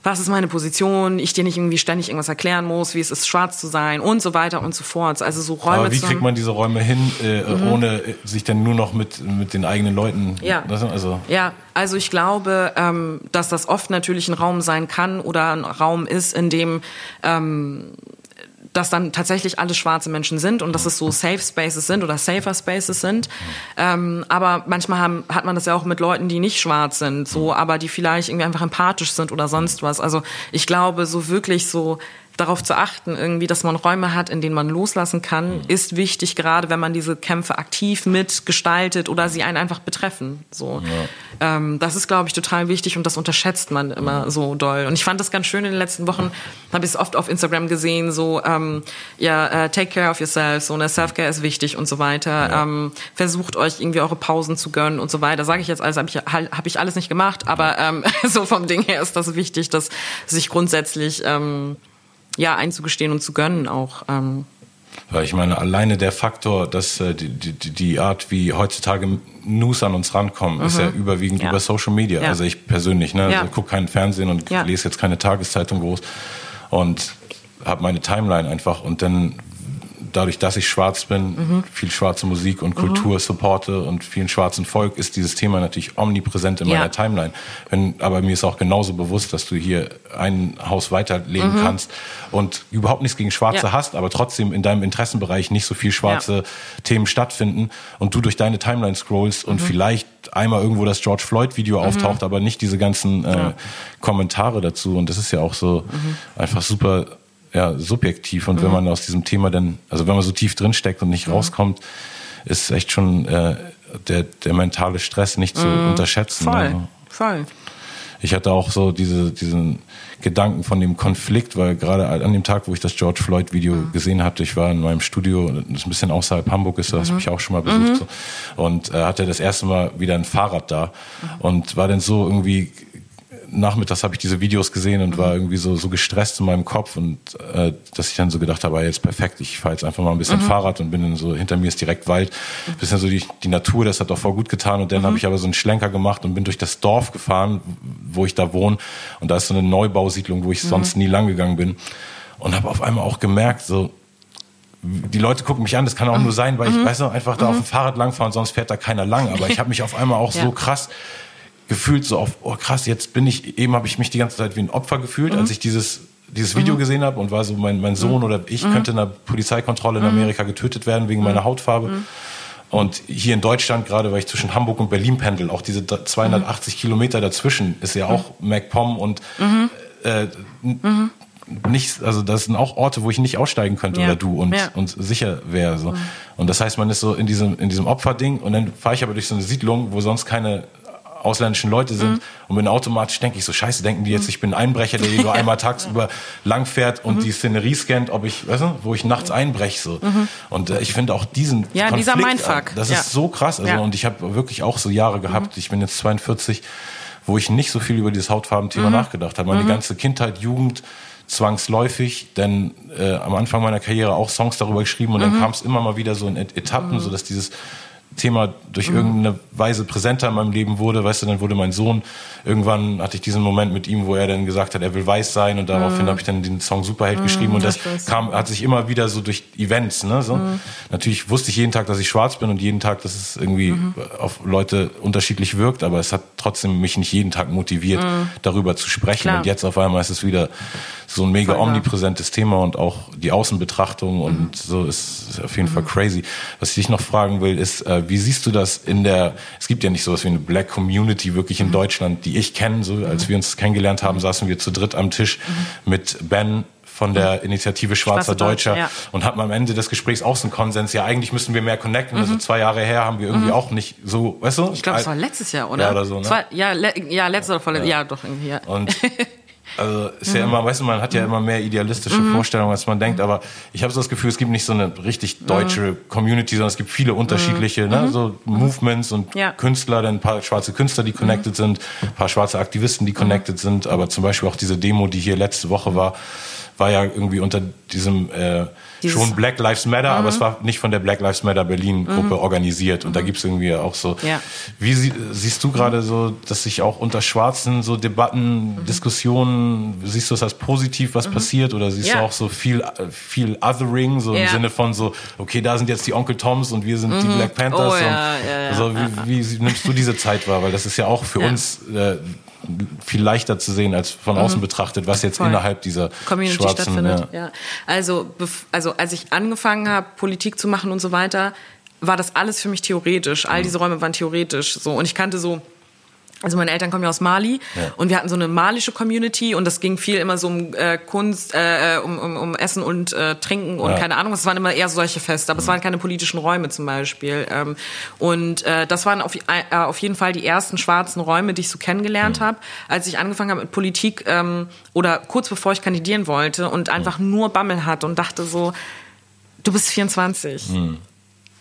B: was ist meine Position, ich dir nicht irgendwie ständig irgendwas erklären muss, wie es ist, schwarz zu sein und so weiter und so fort. Also so Räume
A: Aber wie kriegt man diese Räume hin, äh, mhm. ohne äh, sich dann nur noch mit, mit den eigenen Leuten...
B: Ja, also. ja also ich glaube, ähm, dass das oft natürlich ein Raum sein kann oder ein Raum ist, in dem... Ähm, dass dann tatsächlich alle schwarze Menschen sind und dass es so Safe Spaces sind oder Safer Spaces sind. Ähm, aber manchmal haben, hat man das ja auch mit Leuten, die nicht schwarz sind, so, aber die vielleicht irgendwie einfach empathisch sind oder sonst was. Also ich glaube, so wirklich so darauf zu achten, irgendwie, dass man Räume hat, in denen man loslassen kann, ist wichtig, gerade wenn man diese Kämpfe aktiv mitgestaltet oder sie einen einfach betreffen. So, ja. ähm, das ist, glaube ich, total wichtig und das unterschätzt man immer so doll. Und ich fand das ganz schön in den letzten Wochen, habe ich es oft auf Instagram gesehen, so ähm, ja, uh, take care of yourself, so eine Self-Care ist wichtig und so weiter. Ja. Ähm, versucht euch irgendwie eure Pausen zu gönnen und so weiter. Sage ich jetzt alles, habe ich, hab ich alles nicht gemacht, aber ähm, so vom Ding her ist das wichtig, dass sich grundsätzlich ähm, ja, einzugestehen und zu gönnen auch. Ähm.
A: Weil ich meine, alleine der Faktor, dass äh, die, die, die Art, wie heutzutage News an uns rankommen, mhm. ist ja überwiegend ja. über Social Media. Ja. Also ich persönlich, ne, ja. also gucke keinen Fernsehen und lese jetzt keine Tageszeitung groß und habe meine Timeline einfach und dann dadurch, dass ich schwarz bin, mhm. viel schwarze Musik und Kultur mhm. supporte und vielen schwarzen Volk, ist dieses Thema natürlich omnipräsent in ja. meiner Timeline. Wenn, aber mir ist auch genauso bewusst, dass du hier ein Haus weiterleben mhm. kannst und überhaupt nichts gegen Schwarze ja. hast, aber trotzdem in deinem Interessenbereich nicht so viel schwarze ja. Themen stattfinden und du durch deine Timeline scrollst und mhm. vielleicht einmal irgendwo das George Floyd Video mhm. auftaucht, aber nicht diese ganzen äh, Kommentare dazu. Und das ist ja auch so mhm. einfach super ja, subjektiv. Und mhm. wenn man aus diesem Thema dann, also wenn man so tief drinsteckt und nicht mhm. rauskommt, ist echt schon äh, der, der mentale Stress nicht zu mhm. unterschätzen.
B: Voll, also. voll.
A: Ich hatte auch so diese, diesen Gedanken von dem Konflikt, weil gerade an dem Tag, wo ich das George Floyd Video mhm. gesehen hatte, ich war in meinem Studio, das ein bisschen außerhalb Hamburg ist, das mhm. habe ich auch schon mal besucht, mhm. so, und äh, hatte das erste Mal wieder ein Fahrrad da mhm. und war dann so irgendwie nachmittags habe ich diese Videos gesehen und war irgendwie so, so gestresst in meinem Kopf und äh, dass ich dann so gedacht habe, ah, jetzt perfekt, ich fahre jetzt einfach mal ein bisschen mhm. Fahrrad und bin dann so, hinter mir ist direkt Wald, mhm. bisschen so die, die Natur, das hat doch voll gut getan und dann mhm. habe ich aber so einen Schlenker gemacht und bin durch das Dorf gefahren, wo ich da wohne und da ist so eine Neubausiedlung, wo ich mhm. sonst nie lang gegangen bin und habe auf einmal auch gemerkt, so die Leute gucken mich an, das kann auch nur sein, weil ich mhm. weiß noch, einfach da auf dem mhm. Fahrrad langfahren, sonst fährt da keiner lang. Aber ich habe mich auf einmal auch ja. so krass gefühlt so auf, oh krass, jetzt bin ich, eben habe ich mich die ganze Zeit wie ein Opfer gefühlt, mhm. als ich dieses, dieses Video mhm. gesehen habe und war so, mein, mein Sohn mhm. oder ich mhm. könnte in einer Polizeikontrolle in mhm. Amerika getötet werden wegen meiner Hautfarbe. Und hier in Deutschland, gerade weil ich zwischen Hamburg und Berlin pendel, auch diese 280 Kilometer dazwischen ist ja auch MacPom und äh, nicht, also das sind auch Orte, wo ich nicht aussteigen könnte ja. oder du und, ja. und sicher wäre. So. Und das heißt, man ist so in diesem, in diesem Opferding und dann fahre ich aber durch so eine Siedlung, wo sonst keine ausländischen Leute sind mhm. und bin automatisch denke ich so scheiße denken die jetzt ich bin ein Einbrecher der hier nur einmal tagsüber lang fährt und mhm. die Szenerie scannt ob ich weißt du, wo ich nachts einbreche so mhm. und äh, ich finde auch diesen
B: ja Konflikt, dieser Mindfuck
A: das ja. ist so krass also ja. und ich habe wirklich auch so Jahre gehabt mhm. ich bin jetzt 42 wo ich nicht so viel über dieses Hautfarbenthema mhm. nachgedacht habe meine mhm. ganze Kindheit Jugend zwangsläufig, denn äh, am Anfang meiner Karriere auch Songs darüber geschrieben und dann kam es immer mal wieder so in Etappen, so dass dieses Thema durch mhm. irgendeine Weise präsenter in meinem Leben wurde. Weißt du, dann wurde mein Sohn, irgendwann hatte ich diesen Moment mit ihm, wo er dann gesagt hat, er will weiß sein und daraufhin mhm. habe ich dann den Song Superheld mhm, geschrieben und das kam, hat sich immer wieder so durch Events, ne, so. Mhm. Natürlich wusste ich jeden Tag, dass ich schwarz bin und jeden Tag, dass es irgendwie mhm. auf Leute unterschiedlich wirkt, aber es hat trotzdem mich nicht jeden Tag motiviert, mhm. darüber zu sprechen Klar. und jetzt auf einmal ist es wieder so ein mega omnipräsentes Thema und auch die Außenbetrachtung und so ist, ist auf jeden Fall crazy. Was ich dich noch fragen will, ist, äh, wie siehst du das in der, es gibt ja nicht sowas wie eine Black Community wirklich in mhm. Deutschland, die ich kenne. So, als mhm. wir uns kennengelernt haben, saßen wir zu dritt am Tisch mhm. mit Ben von der mhm. Initiative Schwarzer Schwarze Deutscher Deutsch, ja. und hatten am Ende des Gesprächs auch so einen Konsens, ja eigentlich müssen wir mehr connecten, also mhm. also zwei Jahre her haben wir irgendwie mhm. auch nicht so, weißt du?
B: Ich glaube, es war letztes Jahr, oder? Ja, oder so, ne? Zwei, ja, le ja, letztes oder vorletztes, ja. ja, doch irgendwie, ja.
A: Und Also ist mhm. ja immer, weißt du, man hat ja immer mehr idealistische mhm. Vorstellungen, als man denkt, aber ich habe so das Gefühl, es gibt nicht so eine richtig deutsche mhm. Community, sondern es gibt viele unterschiedliche, ne, mhm. so Movements und ja. Künstler, dann ein paar schwarze Künstler, die connected mhm. sind, ein paar schwarze Aktivisten, die mhm. connected sind, aber zum Beispiel auch diese Demo, die hier letzte Woche war, war ja irgendwie unter diesem äh, schon Black Lives Matter, mhm. aber es war nicht von der Black Lives Matter Berlin Gruppe mhm. organisiert. Und mhm. da gibt's irgendwie auch so. Ja. Wie sie, siehst du gerade so, dass sich auch unter Schwarzen so Debatten, mhm. Diskussionen siehst du es als positiv, was mhm. passiert? Oder siehst ja. du auch so viel, viel Othering, so ja. im Sinne von so, okay, da sind jetzt die Onkel Toms und wir sind mhm. die Black Panthers. Oh, ja, also wie, wie, nimmst du diese Zeit wahr? Weil das ist ja auch für uns äh, viel leichter zu sehen als von außen mhm. betrachtet, was jetzt Voll. innerhalb dieser Community schwarzen, stattfindet.
B: Ja. Also, also als ich angefangen habe, Politik zu machen und so weiter, war das alles für mich theoretisch. All mhm. diese Räume waren theoretisch so und ich kannte so also meine Eltern kommen ja aus Mali ja. und wir hatten so eine malische Community und das ging viel immer so um äh, Kunst, äh, um, um, um Essen und äh, Trinken und ja. keine Ahnung. Es waren immer eher solche Feste, aber mhm. es waren keine politischen Räume zum Beispiel. Ähm, und äh, das waren auf, äh, auf jeden Fall die ersten schwarzen Räume, die ich so kennengelernt mhm. habe, als ich angefangen habe mit Politik ähm, oder kurz bevor ich kandidieren wollte und einfach mhm. nur Bammel hatte und dachte so, du bist 24.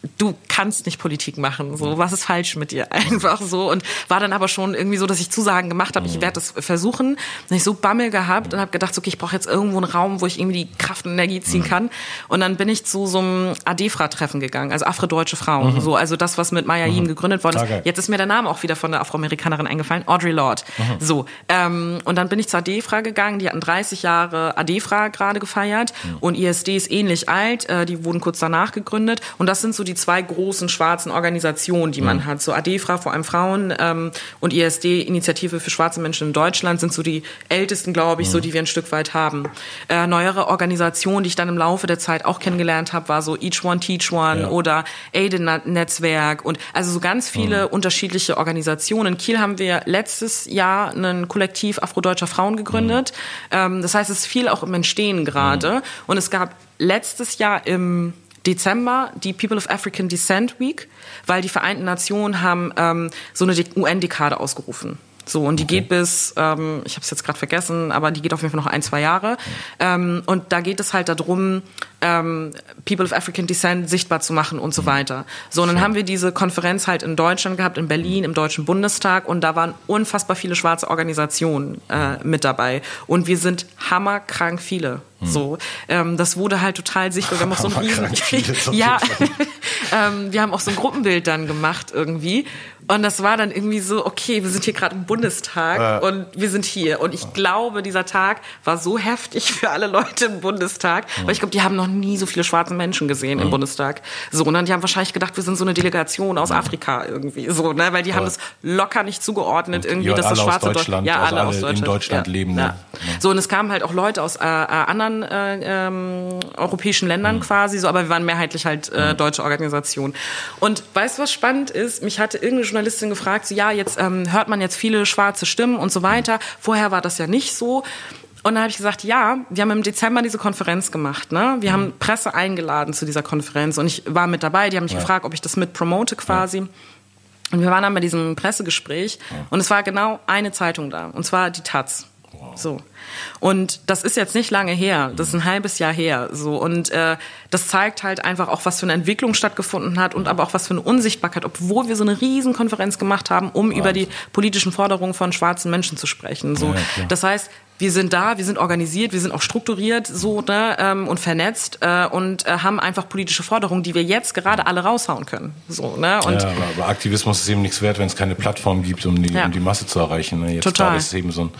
B: Mhm du kannst nicht Politik machen. So, was ist falsch mit dir? Einfach so. Und war dann aber schon irgendwie so, dass ich Zusagen gemacht habe, ich werde das versuchen. Dann ich so Bammel gehabt und habe gedacht, okay, ich brauche jetzt irgendwo einen Raum, wo ich irgendwie die Kraft und Energie ziehen mhm. kann. Und dann bin ich zu so einem ADFRA-Treffen gegangen, also Afrodeutsche Frauen. Mhm. So, also das, was mit Maya Yim mhm. gegründet worden ist. Okay. Jetzt ist mir der Name auch wieder von der Afroamerikanerin eingefallen, Audrey Lorde. Mhm. So, ähm, und dann bin ich zur ADFRA gegangen. Die hatten 30 Jahre ADFRA gerade gefeiert mhm. und ISD ist ähnlich alt. Äh, die wurden kurz danach gegründet. Und das sind so die die zwei großen schwarzen Organisationen, die man mhm. hat. So ADEFRA, vor allem Frauen, ähm, und ISD, Initiative für schwarze Menschen in Deutschland, sind so die ältesten, glaube ich, mhm. so die wir ein Stück weit haben. Äh, neuere Organisationen, die ich dann im Laufe der Zeit auch kennengelernt habe, war so Each One Teach One ja. oder Aiden-Netzwerk und also so ganz viele mhm. unterschiedliche Organisationen. In Kiel haben wir letztes Jahr ein Kollektiv afrodeutscher Frauen gegründet. Mhm. Ähm, das heißt, es ist viel auch im Entstehen gerade. Mhm. Und es gab letztes Jahr im Dezember die People of African Descent Week, weil die Vereinten Nationen haben ähm, so eine UN-Dekade ausgerufen. So, und die okay. geht bis, ähm, ich habe es jetzt gerade vergessen, aber die geht auf jeden Fall noch ein, zwei Jahre. Ähm, und da geht es halt darum, ähm, People of African Descent sichtbar zu machen und so mhm. weiter. So, und dann haben wir diese Konferenz halt in Deutschland gehabt, in Berlin, im Deutschen Bundestag, und da waren unfassbar viele schwarze Organisationen äh, mit dabei. Und wir sind hammerkrank viele. Mhm. So, ähm, das wurde halt total sichtbar. Wir haben auch so ein riesen, ja, ähm, wir haben auch so ein Gruppenbild dann gemacht irgendwie. Und das war dann irgendwie so, okay, wir sind hier gerade im Bundestag äh. und wir sind hier. Und ich glaube, dieser Tag war so heftig für alle Leute im Bundestag, mhm. weil ich glaube, die haben noch nie so viele schwarze Menschen gesehen mhm. im Bundestag. So, und dann die haben wahrscheinlich gedacht, wir sind so eine Delegation aus. Afrika irgendwie, so, ne, weil die ja. haben das locker nicht zugeordnet, irgendwie, dass das schwarze
A: Deutschland, ja, alle, alle aus Deutschland, in Deutschland ja. leben. Ne? Ja.
B: So, und es kamen halt auch Leute aus äh, äh, anderen äh, ähm, europäischen Ländern mhm. quasi, so, aber wir waren mehrheitlich halt äh, mhm. deutsche Organisationen. Und weißt du, was spannend ist? Mich hatte irgendeine Journalistin gefragt, so, ja, jetzt ähm, hört man jetzt viele schwarze Stimmen und so weiter. Vorher war das ja nicht so. Und dann habe ich gesagt, ja, wir haben im Dezember diese Konferenz gemacht. Ne? Wir mhm. haben Presse eingeladen zu dieser Konferenz und ich war mit dabei. Die haben mich ja. gefragt, ob ich das mit promote quasi. Ja. Und wir waren dann bei diesem Pressegespräch ja. und es war genau eine Zeitung da und zwar die Taz. So. Und das ist jetzt nicht lange her, das ist ein halbes Jahr her. So. Und äh, das zeigt halt einfach auch, was für eine Entwicklung stattgefunden hat und aber auch was für eine Unsichtbarkeit, obwohl wir so eine Riesenkonferenz gemacht haben, um Wahnsinn. über die politischen Forderungen von schwarzen Menschen zu sprechen. So. Ja, das heißt, wir sind da, wir sind organisiert, wir sind auch strukturiert so ne, ähm, und vernetzt äh, und äh, haben einfach politische Forderungen, die wir jetzt gerade alle raushauen können. So, ne? und
A: ja, aber, aber Aktivismus ist eben nichts wert, wenn es keine Plattform gibt, um die, ja. um die Masse zu erreichen. Ne? Jetzt Total. ist es eben so ein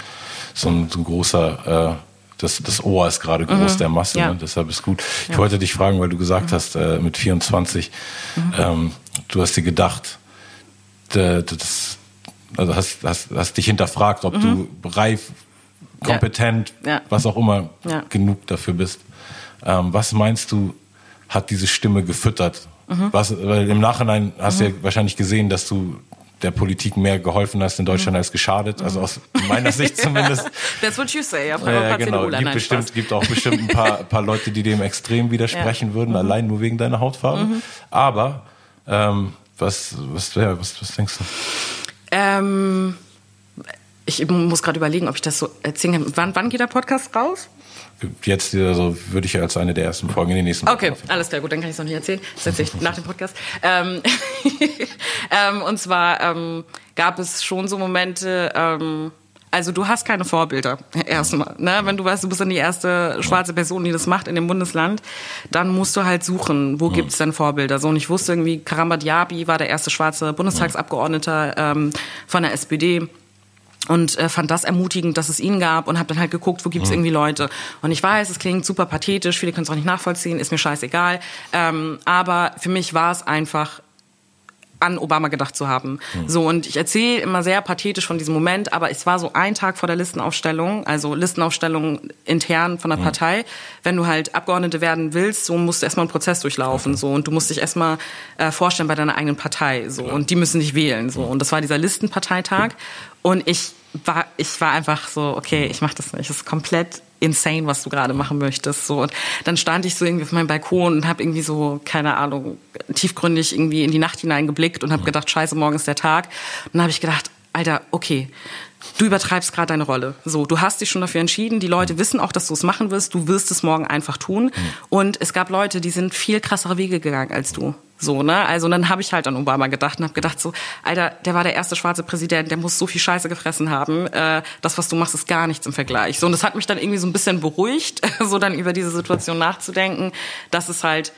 A: so ein, so ein großer, äh, das, das Ohr ist gerade groß mhm. der Masse, ja. ne? deshalb ist gut. Ich ja. wollte dich fragen, weil du gesagt mhm. hast, äh, mit 24, mhm. ähm, du hast dir gedacht, das, also hast, hast, hast dich hinterfragt, ob du mhm. reif, kompetent, ja. was auch immer, genug dafür bist. Ähm, was meinst du, hat diese Stimme gefüttert? Mhm. Was, weil im Nachhinein hast du ja mhm. wahrscheinlich gesehen, dass du der Politik mehr geholfen hast in Deutschland mhm. als geschadet. Also aus meiner Sicht zumindest.
B: That's what you say. Ja,
A: ja genau. Gibt, bestimmt, gibt auch bestimmt ein paar, paar Leute, die dem extrem widersprechen ja. würden, mhm. allein nur wegen deiner Hautfarbe. Mhm. Aber ähm, was, was, ja, was, was denkst du?
B: Ähm, ich muss gerade überlegen, ob ich das so erzählen kann. Wann, wann geht der Podcast raus?
A: Jetzt also würde ich als eine der ersten Folgen in den nächsten
B: Okay, Folgen alles klar, gut, dann kann ich es noch nicht erzählen. Das erzähle ich nach dem Podcast. Ähm, ähm, und zwar ähm, gab es schon so Momente, ähm, also du hast keine Vorbilder erstmal. Ne? Wenn du weißt, du bist dann die erste schwarze Person, die das macht in dem Bundesland, dann musst du halt suchen, wo gibt es denn Vorbilder. So und ich wusste irgendwie, Karamba Diaby war der erste schwarze Bundestagsabgeordnete ähm, von der SPD. Und äh, fand das ermutigend, dass es ihn gab und habe dann halt geguckt, wo gibt's mhm. irgendwie Leute. Und ich weiß, es klingt super pathetisch, viele können es auch nicht nachvollziehen, ist mir scheißegal. Ähm, aber für mich war es einfach an Obama gedacht zu haben. Mhm. So und ich erzähle immer sehr pathetisch von diesem Moment, aber es war so ein Tag vor der Listenaufstellung, also Listenaufstellung intern von der mhm. Partei. Wenn du halt Abgeordnete werden willst, so musst du erstmal einen Prozess durchlaufen, okay. so und du musst dich erstmal äh, vorstellen bei deiner eigenen Partei, so Klar. und die müssen dich wählen, so und das war dieser Listenparteitag und ich war ich war einfach so, okay, ich mach das nicht, das ist komplett insane, was du gerade machen möchtest. So und dann stand ich so irgendwie auf meinem Balkon und habe irgendwie so keine Ahnung tiefgründig irgendwie in die Nacht hineingeblickt und habe gedacht, scheiße, morgen ist der Tag. Und dann habe ich gedacht, Alter, okay, du übertreibst gerade deine Rolle. So, du hast dich schon dafür entschieden. Die Leute wissen auch, dass du es machen wirst. Du wirst es morgen einfach tun. Und es gab Leute, die sind viel krassere Wege gegangen als du. So, ne? Also dann habe ich halt an Obama gedacht und habe gedacht so, Alter, der war der erste schwarze Präsident, der muss so viel Scheiße gefressen haben. Äh, das, was du machst, ist gar nichts im Vergleich. So, und das hat mich dann irgendwie so ein bisschen beruhigt, so dann über diese Situation nachzudenken, dass es halt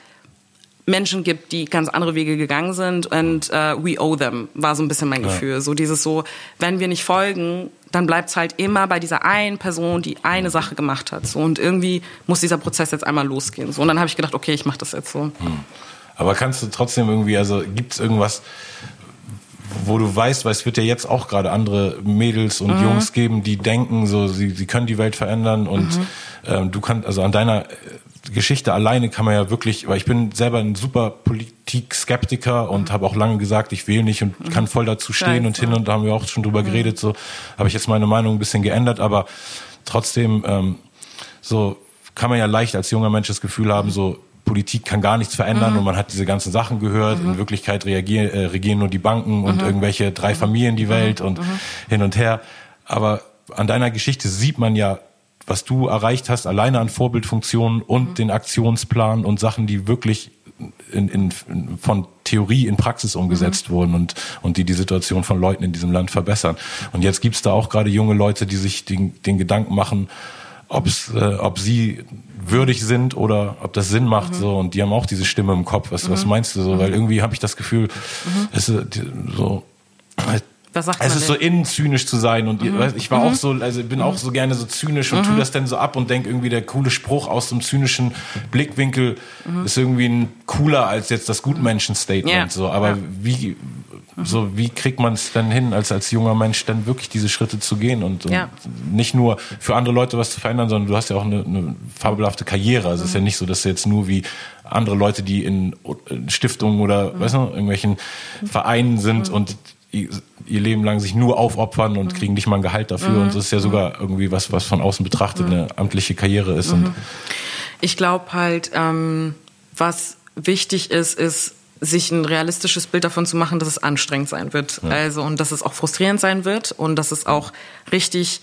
B: Menschen gibt, die ganz andere Wege gegangen sind und uh, we owe them, war so ein bisschen mein ja. Gefühl. So dieses so, wenn wir nicht folgen, dann bleibt es halt immer bei dieser einen Person, die eine Sache gemacht hat. So, und irgendwie muss dieser Prozess jetzt einmal losgehen. So, und dann habe ich gedacht, okay, ich mache das jetzt so. Hm.
A: Aber kannst du trotzdem irgendwie, also gibt es irgendwas, wo du weißt, weil es wird ja jetzt auch gerade andere Mädels und mhm. Jungs geben, die denken, so sie, sie können die Welt verändern und mhm. ähm, du kannst, also an deiner Geschichte alleine kann man ja wirklich, weil ich bin selber ein super Politik-Skeptiker und mhm. habe auch lange gesagt, ich wähle nicht und mhm. kann voll dazu stehen Scheiße. und hin und da haben wir auch schon drüber mhm. geredet, so habe ich jetzt meine Meinung ein bisschen geändert, aber trotzdem ähm, so kann man ja leicht als junger Mensch das Gefühl haben, so Politik kann gar nichts verändern mhm. und man hat diese ganzen Sachen gehört. Mhm. In Wirklichkeit reagieren, äh, regieren nur die Banken und mhm. irgendwelche drei mhm. Familien die Welt und mhm. hin und her. Aber an deiner Geschichte sieht man ja, was du erreicht hast, alleine an Vorbildfunktionen und mhm. den Aktionsplan und Sachen, die wirklich in, in, von Theorie in Praxis umgesetzt mhm. wurden und, und die die Situation von Leuten in diesem Land verbessern. Und jetzt gibt's da auch gerade junge Leute, die sich den, den Gedanken machen, ob's, äh, ob sie würdig sind oder ob das Sinn macht. Mhm. So und die haben auch diese Stimme im Kopf. Was, mhm. was meinst du so? Weil irgendwie habe ich das Gefühl, mhm. es ist so. Was sagt es ist denn? so innen zynisch zu sein und mhm. ich war auch mhm. so, also bin auch so gerne so zynisch und mhm. tu das dann so ab und denk irgendwie der coole Spruch aus dem zynischen Blickwinkel mhm. ist irgendwie ein cooler als jetzt das Gutmenschen-Statement ja. so. Aber ja. wie so wie kriegt man es denn hin, als als junger Mensch dann wirklich diese Schritte zu gehen und, und ja. nicht nur für andere Leute was zu verändern, sondern du hast ja auch eine, eine fabelhafte Karriere. Also es ist ja nicht so, dass du jetzt nur wie andere Leute, die in Stiftungen oder mhm. weißt du, irgendwelchen Vereinen sind und ihr Leben lang sich nur aufopfern und mhm. kriegen nicht mal ein Gehalt dafür. Mhm. Und das ist ja sogar mhm. irgendwie was, was von außen betrachtet mhm. eine amtliche Karriere ist. Und
B: ich glaube halt, ähm, was wichtig ist, ist, sich ein realistisches Bild davon zu machen, dass es anstrengend sein wird. Ja. Also, und dass es auch frustrierend sein wird und dass es auch richtig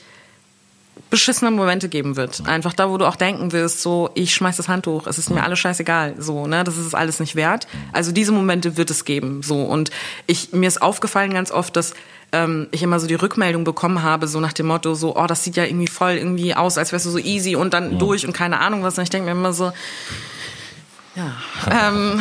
B: beschissene Momente geben wird. Einfach da, wo du auch denken wirst, so, ich schmeiß das Handtuch, es ist mir alles scheißegal, so, ne, das ist es alles nicht wert. Also diese Momente wird es geben, so. Und ich, mir ist aufgefallen ganz oft, dass ähm, ich immer so die Rückmeldung bekommen habe, so nach dem Motto, so, oh, das sieht ja irgendwie voll irgendwie aus, als wärst du so easy und dann ja. durch und keine Ahnung was. Und ich denke mir immer so, ja, ähm,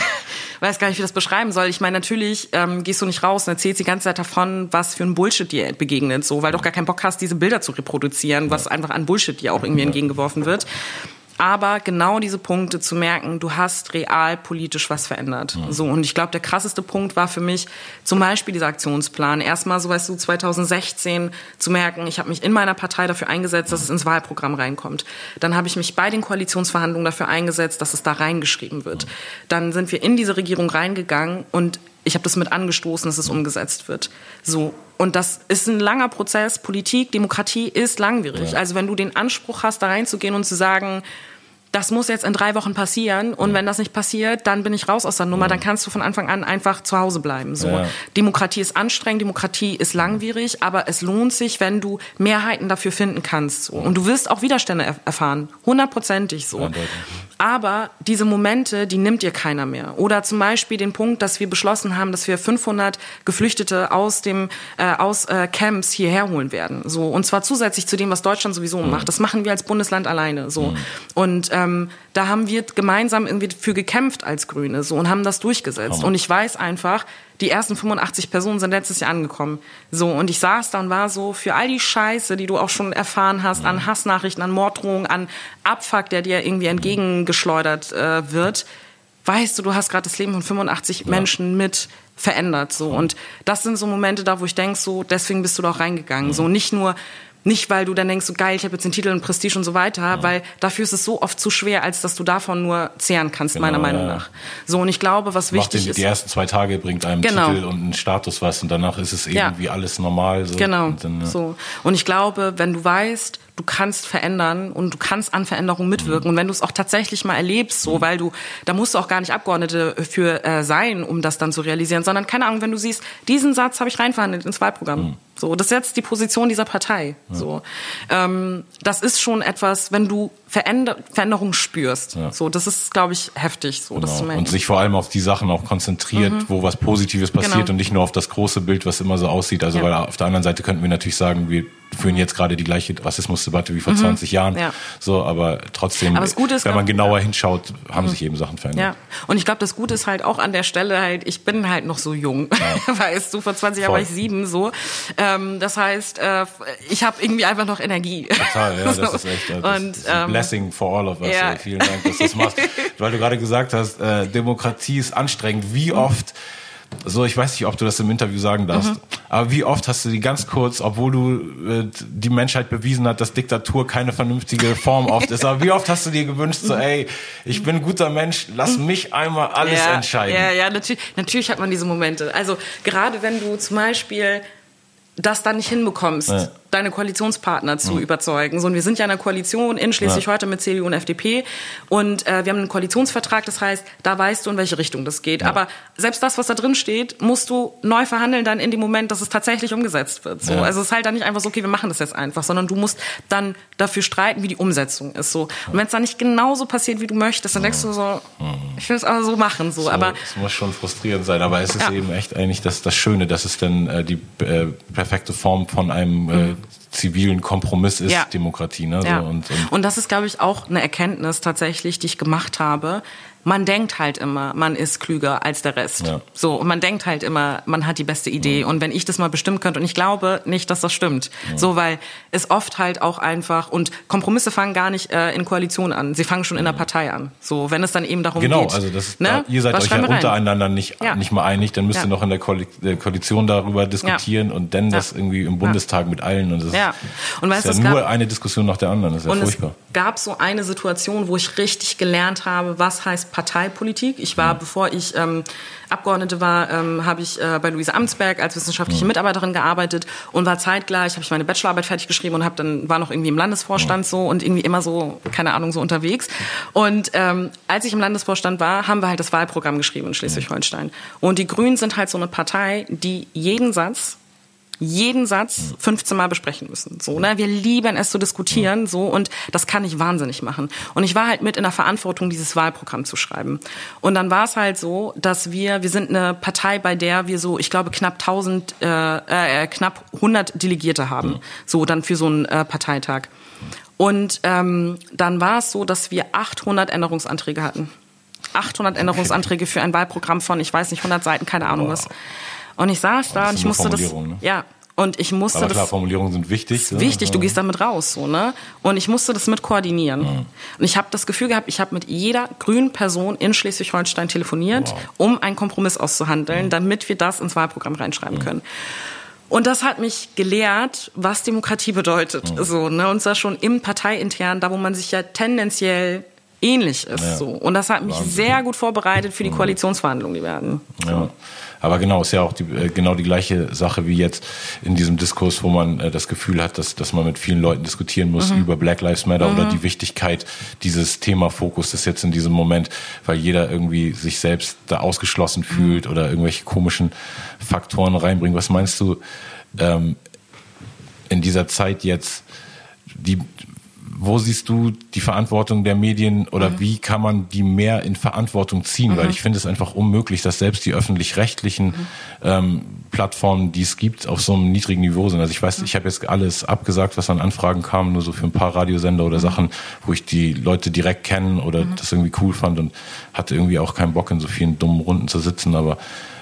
B: weiß gar nicht, wie das beschreiben soll. Ich meine, natürlich ähm, gehst du nicht raus und erzählst die ganze Zeit davon, was für ein Bullshit dir begegnet, so, weil du auch gar keinen Bock hast, diese Bilder zu reproduzieren, was einfach an Bullshit dir auch irgendwie entgegengeworfen wird aber genau diese Punkte zu merken, du hast real politisch was verändert. Mhm. So und ich glaube, der krasseste Punkt war für mich zum Beispiel dieser Aktionsplan. Erstmal, so weißt du, 2016 zu merken, ich habe mich in meiner Partei dafür eingesetzt, dass es ins Wahlprogramm reinkommt. Dann habe ich mich bei den Koalitionsverhandlungen dafür eingesetzt, dass es da reingeschrieben wird. Mhm. Dann sind wir in diese Regierung reingegangen und ich habe das mit angestoßen, dass es umgesetzt wird. So und das ist ein langer Prozess. Politik, Demokratie ist langwierig. Ja. Also wenn du den Anspruch hast, da reinzugehen und zu sagen, das muss jetzt in drei Wochen passieren und wenn das nicht passiert, dann bin ich raus aus der Nummer, dann kannst du von Anfang an einfach zu Hause bleiben. So. Ja. Demokratie ist anstrengend, Demokratie ist langwierig, aber es lohnt sich, wenn du Mehrheiten dafür finden kannst. So. Und du wirst auch Widerstände erfahren, hundertprozentig so. Aber diese Momente, die nimmt dir keiner mehr. Oder zum Beispiel den Punkt, dass wir beschlossen haben, dass wir 500 Geflüchtete aus dem äh, aus äh, Camps hierher holen werden. So und zwar zusätzlich zu dem, was Deutschland sowieso mhm. macht. Das machen wir als Bundesland alleine. So mhm. und äh, ähm, da haben wir gemeinsam irgendwie für gekämpft als Grüne so und haben das durchgesetzt.
A: Hammer.
B: Und ich weiß einfach, die ersten 85 Personen sind letztes Jahr angekommen. So, und ich saß da und war so, für all die Scheiße, die du auch schon erfahren hast, an Hassnachrichten, an Morddrohungen, an Abfuck, der dir irgendwie entgegengeschleudert äh, wird, weißt du, du hast gerade das Leben von 85 Menschen mit verändert. So. Und das sind so Momente da, wo ich denk so, deswegen bist du da auch reingegangen. So, nicht nur, nicht, weil du dann denkst, so geil, ich habe jetzt den Titel und Prestige und so weiter, weil dafür ist es so oft zu schwer, als dass du davon nur zehren kannst, meiner
A: Genau,
B: Meinung
A: ja.
B: nach. So, und ich glaube, was
A: Macht
B: wichtig
A: den,
B: ist.
A: die ersten zwei Tage bringt einem
B: Genau.
A: Titel und einen Status was und danach ist es
B: Ja.
A: irgendwie alles normal. So.
B: Genau.
A: Und dann, ja.
B: So. Und ich glaube, wenn du weißt, du kannst verändern und du kannst an Veränderungen mitwirken und wenn du es auch tatsächlich mal erlebst, so, weil du, da musst du auch gar nicht Abgeordnete für äh, sein, um das dann zu realisieren, sondern keine Ahnung, wenn du siehst, diesen Satz habe ich reinverhandelt ins Wahlprogramm. So, das ist jetzt die Position dieser Partei. So, ähm, das ist schon etwas, wenn du Veränder Veränderung spürst.
A: Ja.
B: So, das ist, glaube ich, heftig, so
A: Genau. Und sich vor allem auf die Sachen auch konzentriert, wo was Positives passiert
B: Genau.
A: und nicht nur auf das große Bild, was immer so aussieht. Also
B: Ja.
A: weil auf der anderen Seite könnten wir natürlich sagen, wir führen jetzt gerade die gleiche Rassismusdebatte wie vor 20 Jahren.
B: Mhm. Ja.
A: So, aber trotzdem,
B: Aber das ist,
A: wenn man
B: glaub-
A: genauer hinschaut, haben sich eben Sachen verändert.
B: Ja, und ich glaube, das Gute ist halt auch an der Stelle halt, ich bin halt noch so jung, weißt du, vor 20 Jahren war ich sieben so. Ähm, das heißt, äh, ich habe irgendwie einfach noch Energie.
A: Total, ja, das
B: So.
A: ist echt das
B: Und,
A: ist ein
B: ähm,
A: Blessing for all of us.
B: ja.
A: Vielen Dank, dass du das machst. Weil du gerade gesagt hast, äh, Demokratie ist anstrengend. Wie oft, so ich weiß nicht, ob du das im Interview sagen darfst,
B: Mhm.
A: aber wie oft hast du die ganz kurz, obwohl du äh, die Menschheit bewiesen hat, dass Diktatur keine vernünftige Form oft ist, aber wie oft hast du dir gewünscht, so ey, ich bin ein guter Mensch, lass mich einmal alles
B: ja,
A: entscheiden.
B: Ja, ja, natürlich, natürlich hat man diese Momente. Also gerade wenn du zum Beispiel das dann nicht hinbekommst,
A: Ja.
B: Deine Koalitionspartner zu überzeugen. So, und wir sind ja in einer Koalition in Schleswig-Holstein mit CDU und FDP und äh, wir haben einen Koalitionsvertrag, das heißt, da weißt du, in welche Richtung das geht. Aber selbst das, was da drin steht, musst du neu verhandeln dann in dem Moment, dass es tatsächlich umgesetzt wird. So.
A: Ja.
B: Also es ist halt dann nicht einfach so, okay, wir machen das jetzt einfach, sondern du musst dann dafür streiten, wie die Umsetzung ist. So. Und wenn es dann nicht genauso passiert, wie du möchtest, dann denkst du so, ich will es aber so machen. So.
A: So,
B: aber
A: es muss schon frustrierend sein, aber es ist
B: Ja.
A: eben echt eigentlich das, das Schöne, dass es dann äh, die äh, perfekte Form von einem äh, zivilen Kompromiss ist.
B: Ja.
A: Demokratie. Ne?
B: Ja.
A: So, und, und
B: und das ist, glaube ich, auch eine Erkenntnis tatsächlich, die ich gemacht habe. Man denkt halt immer, man ist klüger als der Rest.
A: Ja.
B: So, und man denkt halt immer, man hat die beste Idee. Und wenn ich das mal bestimmen könnte, und ich glaube nicht, dass das stimmt. So, weil es oft halt auch einfach, und Kompromisse fangen gar nicht äh, in Koalition an. Sie fangen schon in der Partei an. So, wenn es dann eben darum
A: Genau,
B: geht.
A: also das ist,
B: ne?
A: da, ihr seid
B: Was
A: euch ja untereinander nicht,
B: Ja.
A: nicht mal einig, dann müsst
B: Ja.
A: ihr noch in der Koali- der Koalition darüber diskutieren und dann das irgendwie im Bundestag mit allen. Und das
B: Ja. Und
A: ist
B: weißt
A: ja
B: du, es
A: nur
B: gab-
A: eine Diskussion nach der anderen, das ist ja
B: Und es
A: furchtbar.
B: gab so eine Situation, wo ich richtig gelernt habe, was heißt Parteipolitik. Ich war, bevor ich ähm, Abgeordnete war, ähm, habe ich äh, bei Luise Amtsberg als wissenschaftliche Mitarbeiterin gearbeitet und war zeitgleich, habe ich meine Bachelorarbeit fertig geschrieben und habe dann war noch irgendwie im Landesvorstand so und irgendwie immer so, keine Ahnung, so unterwegs. Und ähm, als ich im Landesvorstand war, haben wir halt das Wahlprogramm geschrieben in Schleswig-Holstein. Und die Grünen sind halt so eine Partei, die jeden Satz jeden Satz 15 Mal besprechen müssen. So, ne? Wir lieben es zu diskutieren, so, und das kann ich wahnsinnig machen. Und ich war halt mit in der Verantwortung, dieses Wahlprogramm zu schreiben. Und dann war es halt so, dass wir, wir sind eine Partei, bei der wir so, ich glaube, knapp 1000, äh, äh, knapp 100 Delegierte haben. So, dann für so einen äh, Parteitag. Und ähm, dann war es so, dass wir 800 Änderungsanträge hatten. 800 Änderungsanträge für ein Wahlprogramm von, ich weiß nicht, 100 Seiten, keine Ahnung was. Und ich saß da
A: das
B: und ich musste das,
A: ne?
B: ja, und ich musste
A: Aber
B: das
A: klar, Formulierungen sind wichtig.
B: ist wichtig, du gehst damit raus, so, ne? Und ich musste das mit koordinieren. Und ich habe das Gefühl gehabt, ich habe mit jeder grünen Person in Schleswig-Holstein telefoniert,
A: Wow.
B: um einen Kompromiss auszuhandeln, damit wir das ins Wahlprogramm reinschreiben können. Und das hat mich gelehrt, was Demokratie bedeutet. So, ne? Und zwar schon im Parteiintern, da wo man sich ja tendenziell ähnlich ist.
A: Ja.
B: So. Und das hat mich sehr gut vorbereitet für die Koalitionsverhandlungen, die hatten.
A: Ja. Aber genau, ist ja auch die, äh, genau die gleiche Sache wie jetzt in diesem Diskurs, wo man äh, das Gefühl hat, dass, dass man mit vielen Leuten diskutieren muss über Black Lives Matter oder die Wichtigkeit dieses Thema-Fokus ist jetzt in diesem Moment, weil jeder irgendwie sich selbst da ausgeschlossen fühlt oder irgendwelche komischen Faktoren reinbringt. Was meinst du ähm, in dieser Zeit jetzt, die wo siehst du die Verantwortung der Medien oder mhm. wie kann man die mehr in Verantwortung ziehen? Mhm. Weil ich finde es einfach unmöglich, dass selbst die öffentlich-rechtlichen mhm. ähm, Plattformen, die es gibt, auf so einem niedrigen Niveau sind. Also ich weiß, ich habe jetzt alles abgesagt, was an Anfragen kam, nur so für ein paar Radiosender oder mhm. Sachen, wo ich die Leute direkt kennen oder mhm. das irgendwie cool fand und hatte irgendwie auch keinen Bock in so vielen dummen Runden zu sitzen, aber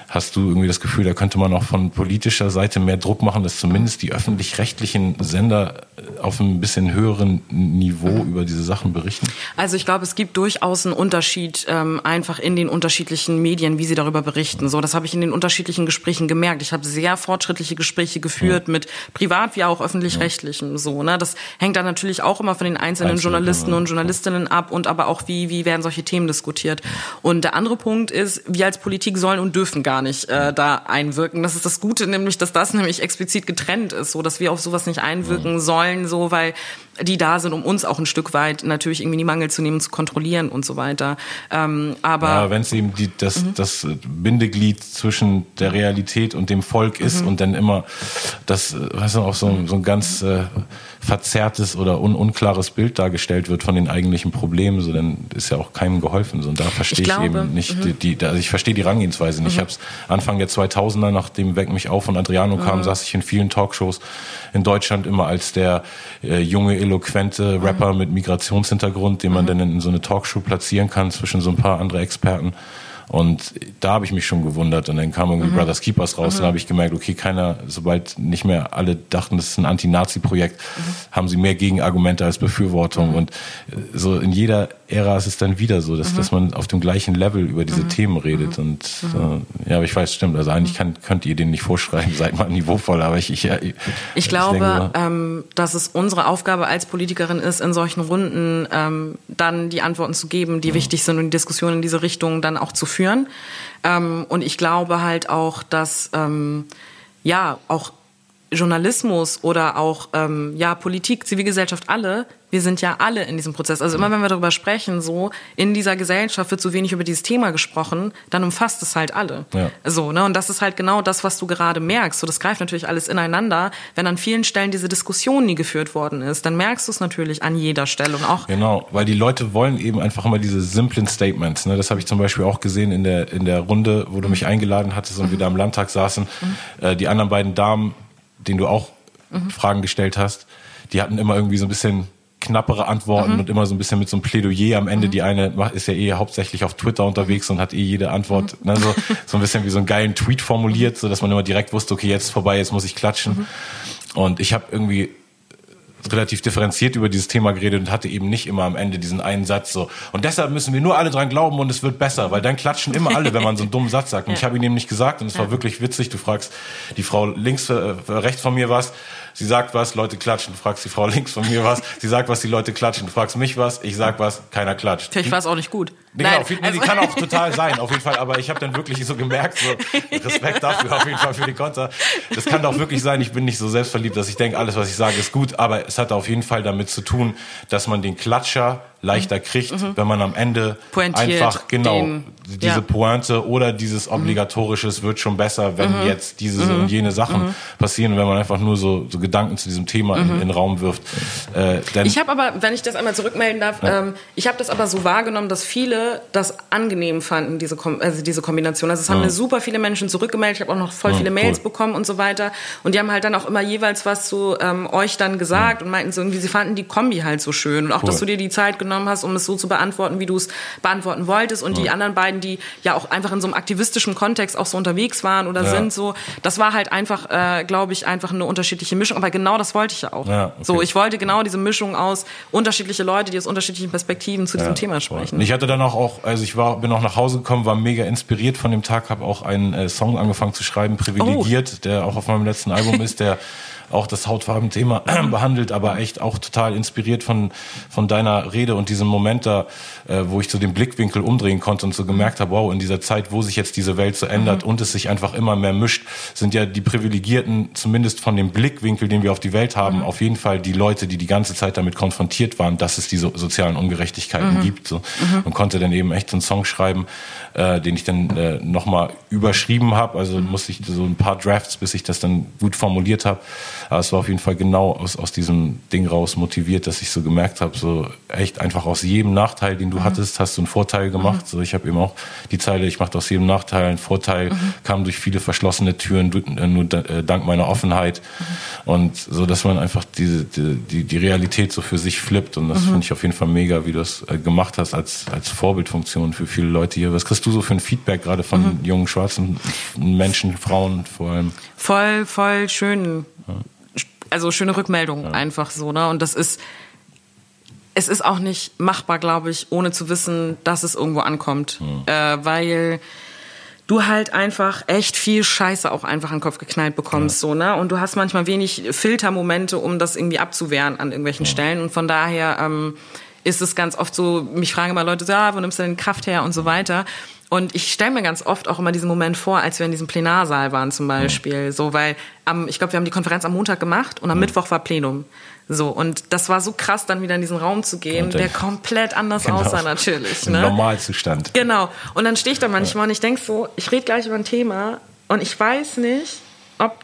A: Hast du irgendwie das Gefühl, da könnte man auch von politischer Seite mehr Druck machen, dass zumindest die öffentlich-rechtlichen Sender äh, auf einem bisschen höheren Niveau über diese Sachen berichten?
B: Also ich glaube, es gibt durchaus einen Unterschied ähm, einfach in den unterschiedlichen Medien, wie sie darüber berichten. So, das habe ich in den unterschiedlichen Gesprächen gemerkt. Ich habe sehr fortschrittliche Gespräche geführt ja. mit privat wie auch öffentlich-rechtlichem. Ja. So, ne, das hängt dann natürlich auch immer von den einzelnen Einzelne, Journalisten und Journalistinnen ab und aber auch wie wie werden solche Themen diskutiert. Und der andere Punkt ist, wir als Politik sollen und dürfen gar gar nicht äh, da einwirken. Das ist das Gute, nämlich, dass das nämlich explizit getrennt ist, so dass wir auf sowas nicht einwirken mhm. sollen, so weil die da sind, um uns auch ein Stück weit natürlich irgendwie die Mangel zu nehmen, zu kontrollieren und so weiter. Ähm, aber
A: ja, wenn es eben die, das, mhm. das Bindeglied zwischen der Realität und dem Volk ist mhm. und dann immer das, weißt du, auch so, so ein ganz äh, verzerrtes oder un unklares Bild dargestellt wird von den eigentlichen Problemen, so dann ist ja auch keinem geholfen. So, und da verstehe ich, ich eben nicht mhm. die, die, also ich verstehe die Rangehensweise nicht. Mhm. Ich habe es Anfang der 2000er, nachdem Weck mich auf und Adriano kam, mhm. saß ich in vielen Talkshows in Deutschland immer als der äh, junge, eloquente Rapper mit Migrationshintergrund, den man mhm. dann in so eine Talkshow platzieren kann zwischen so ein paar andere Experten. Und da habe ich mich schon gewundert. Und dann kam irgendwie mhm. Brothers Keepers raus. Mhm. Dann habe ich gemerkt, okay, keiner, sobald nicht mehr alle dachten, das ist ein Anti-Nazi-Projekt, mhm. haben sie mehr Gegenargumente als Befürwortung. Mhm. Und äh, so in jeder Ära ist es dann wieder so, dass, mhm. dass man auf dem gleichen Level über diese mhm. Themen redet. Und äh, ja, aber ich weiß, stimmt. Also eigentlich kann, könnt ihr denen nicht vorschreiben, seid mal niveauvoll. Aber ich, ich, ja,
B: ich, ich glaube, ähm, dass es unsere Aufgabe als Politikerin ist, in solchen Runden ähm, dann die Antworten zu geben, die wichtig sind und die Diskussion in diese Richtung dann auch zu führen führen. Ähm, und ich glaube halt auch, dass ähm, ja auch Journalismus oder auch ähm, ja Politik, Zivilgesellschaft, alle wir sind ja alle in diesem Prozess. Also immer wenn wir darüber sprechen, so in dieser Gesellschaft wird so wenig über dieses Thema gesprochen, dann umfasst es halt alle. Ja. So, ne? Und das ist halt genau das, was du gerade merkst. So, das greift natürlich alles ineinander. Wenn an vielen Stellen diese Diskussion nie geführt worden ist, dann merkst du es natürlich an jeder Stelle und auch.
A: Genau, weil die Leute wollen eben einfach immer diese simplen Statements. Ne? Das habe ich zum Beispiel auch gesehen in der in der Runde, wo du mich eingeladen hattest und mhm. wir da im Landtag saßen. Mhm. Äh, die anderen beiden Damen, denen du auch mhm. Fragen gestellt hast, die hatten immer irgendwie so ein bisschen knappere Antworten mhm. und immer so ein bisschen mit so einem Plädoyer am Ende. Mhm. Die eine ist ja eh hauptsächlich auf Twitter unterwegs und hat eh jede Antwort, mhm. ne, so, so ein bisschen wie so einen geilen Tweet formuliert, so dass man immer direkt wusste, okay, jetzt ist vorbei, jetzt muss ich klatschen. Mhm. Und ich habe irgendwie relativ differenziert über dieses Thema geredet und hatte eben nicht immer am Ende diesen einen Satz so. Und deshalb müssen wir nur alle dran glauben und es wird besser, weil dann klatschen immer alle, wenn man so einen dummen Satz sagt. Und ja. ich habe ihn eben nicht gesagt und es ja. war wirklich witzig. Du fragst die Frau links, äh, rechts von mir was Sie sagt was, Leute klatschen. Du fragst die Frau links von mir was. Sie sagt was, die Leute klatschen. Du fragst mich was, ich sag was, keiner klatscht.
B: Vielleicht war es auch nicht gut.
A: Nee, Nein, genau, also. die kann auch total sein, auf jeden Fall. Aber ich habe dann wirklich so gemerkt, so Respekt dafür, auf jeden Fall für die Konter. Das kann doch wirklich sein, ich bin nicht so selbstverliebt, dass ich denke, alles, was ich sage, ist gut. Aber es hat auf jeden Fall damit zu tun, dass man den Klatscher leichter mhm. kriegt, mhm. wenn man am Ende Pointiert einfach genau den, diese ja. Pointe oder dieses mhm. obligatorische, es wird schon besser, wenn mhm. jetzt diese mhm. und jene Sachen mhm. passieren, wenn man einfach nur so, so Gedanken zu diesem Thema in, in, den Raum wirft.
B: Äh, ich habe aber, wenn ich das einmal zurückmelden darf, ja. ähm, ich habe das aber so wahrgenommen, dass viele das angenehm fanden, diese, also diese Kombination. Also es haben ja. mir super viele Menschen zurückgemeldet, ich habe auch noch voll viele Mails cool. bekommen und so weiter. Und die haben halt dann auch immer jeweils was zu ähm, euch dann gesagt und meinten so irgendwie, sie fanden die Kombi halt so schön und auch, cool. dass du dir die Zeit genommen hast, um es so zu beantworten, wie du es beantworten wolltest. Und ja. die anderen beiden, die ja auch einfach in so einem aktivistischen Kontext auch so unterwegs waren oder ja. sind, so, das war halt einfach, äh, glaube ich, einfach eine unterschiedliche Mischung. Aber genau das wollte ich ja auch. Ja, okay. So, ich wollte genau diese Mischung aus unterschiedliche Leute, die aus unterschiedlichen Perspektiven zu diesem Thema sprechen.
A: Ich hatte dann auch, auch also ich war, bin auch nach Hause gekommen, war mega inspiriert von dem Tag, habe auch einen äh, Song angefangen zu schreiben, privilegiert, oh. der auch auf meinem letzten Album ist, der auch das Hautfarben-Thema behandelt, aber echt auch total inspiriert von, von deiner Rede und diesem Moment da, äh, wo ich so den Blickwinkel umdrehen konnte und so gemerkt habe, wow, in dieser Zeit, wo sich jetzt diese Welt so ändert mhm. und es sich einfach immer mehr mischt, sind ja die Privilegierten, zumindest von dem Blickwinkel, den wir auf die Welt haben, mhm. auf jeden Fall die Leute, die die ganze Zeit damit konfrontiert waren, dass es diese sozialen Ungerechtigkeiten mhm. gibt. So. Mhm. Und konnte dann eben echt so einen Song schreiben, äh, den ich dann äh, nochmal überschrieben habe. Also musste ich so ein paar Drafts, bis ich das dann gut formuliert habe. Aber es war auf jeden Fall genau aus, aus diesem Ding raus motiviert, dass ich so gemerkt habe, so echt einfach aus jedem Nachteil, den du mhm. hattest, hast du einen Vorteil gemacht. Mhm. So ich habe eben auch die Zeile, ich mache aus jedem Nachteil einen Vorteil, mhm. kam durch viele verschlossene Türen, äh, nur äh, dank meiner Offenheit. Mhm. Und so, dass man einfach diese, die, die, die Realität so für sich flippt. Und das mhm. finde ich auf jeden Fall mega, wie du das äh, gemacht hast als, als Vorbildfunktion für viele Leute hier. Was kriegst du so für ein Feedback gerade von mhm. jungen schwarzen Menschen, Frauen vor allem?
B: Voll, voll schön. Also schöne Rückmeldungen ja. einfach so, ne? Und das ist, es ist auch nicht machbar, glaube ich, ohne zu wissen, dass es irgendwo ankommt. Ja. Äh, weil du halt einfach echt viel Scheiße auch einfach an den Kopf geknallt bekommst, ja. so, ne? Und du hast manchmal wenig Filtermomente, um das irgendwie abzuwehren an irgendwelchen. Stellen. Und von daher ähm, ist es ganz oft so, mich fragen immer Leute, ja, wo nimmst du denn Kraft her und so weiter. Und ich stelle mir ganz oft auch immer diesen Moment vor, als wir in diesem Plenarsaal waren zum Beispiel. Ja. So, weil am, ich glaube, wir haben die Konferenz am Montag gemacht und am Mittwoch war Plenum. So, und das war so krass, dann wieder in diesen Raum zu gehen, der komplett anders genau. aussah natürlich.
A: Ne? Normalzustand.
B: Genau. Und dann stehe ich da manchmal ja. und ich denk so, ich rede gleich über ein Thema und ich weiß nicht, ob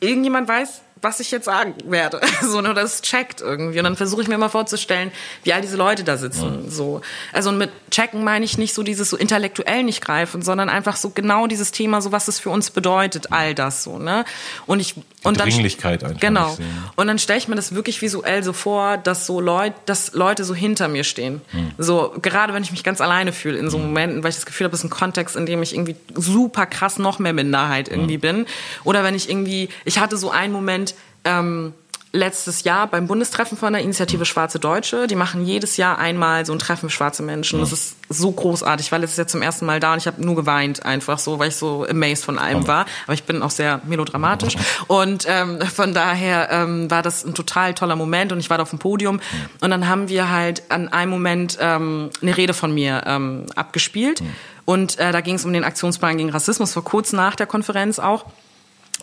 B: irgendjemand weiß, was ich jetzt sagen werde. so, nur das checkt irgendwie. Und dann versuche ich mir mal vorzustellen, wie all diese Leute da sitzen. Ja. So. Also und mit checken meine ich nicht so dieses so intellektuell nicht greifen, sondern einfach so genau dieses Thema, so was es für uns bedeutet, all das so, ne? Und ich und
A: dann Dringlichkeit einfach.
B: Genau. Und dann stelle ich mir das wirklich visuell so vor, dass so Leute, dass Leute so hinter mir stehen. Hm. So, gerade wenn ich mich ganz alleine fühle in so hm. Momenten, weil ich das Gefühl habe, es ist ein Kontext, in dem ich irgendwie super krass noch mehr Minderheit irgendwie hm. bin. Oder wenn ich irgendwie, ich hatte so einen Moment, ähm, letztes Jahr beim Bundestreffen von der Initiative Schwarze Deutsche. Die machen jedes Jahr einmal so ein Treffen für schwarze Menschen. Das ist so großartig, weil es ist jetzt zum ersten Mal da und ich habe nur geweint einfach so, weil ich so amazed von allem war. Aber ich bin auch sehr melodramatisch und ähm, von daher ähm, war das ein total toller Moment und ich war da auf dem Podium und dann haben wir halt an einem Moment ähm, eine Rede von mir ähm, abgespielt und äh, da ging es um den Aktionsplan gegen Rassismus vor kurz nach der Konferenz auch.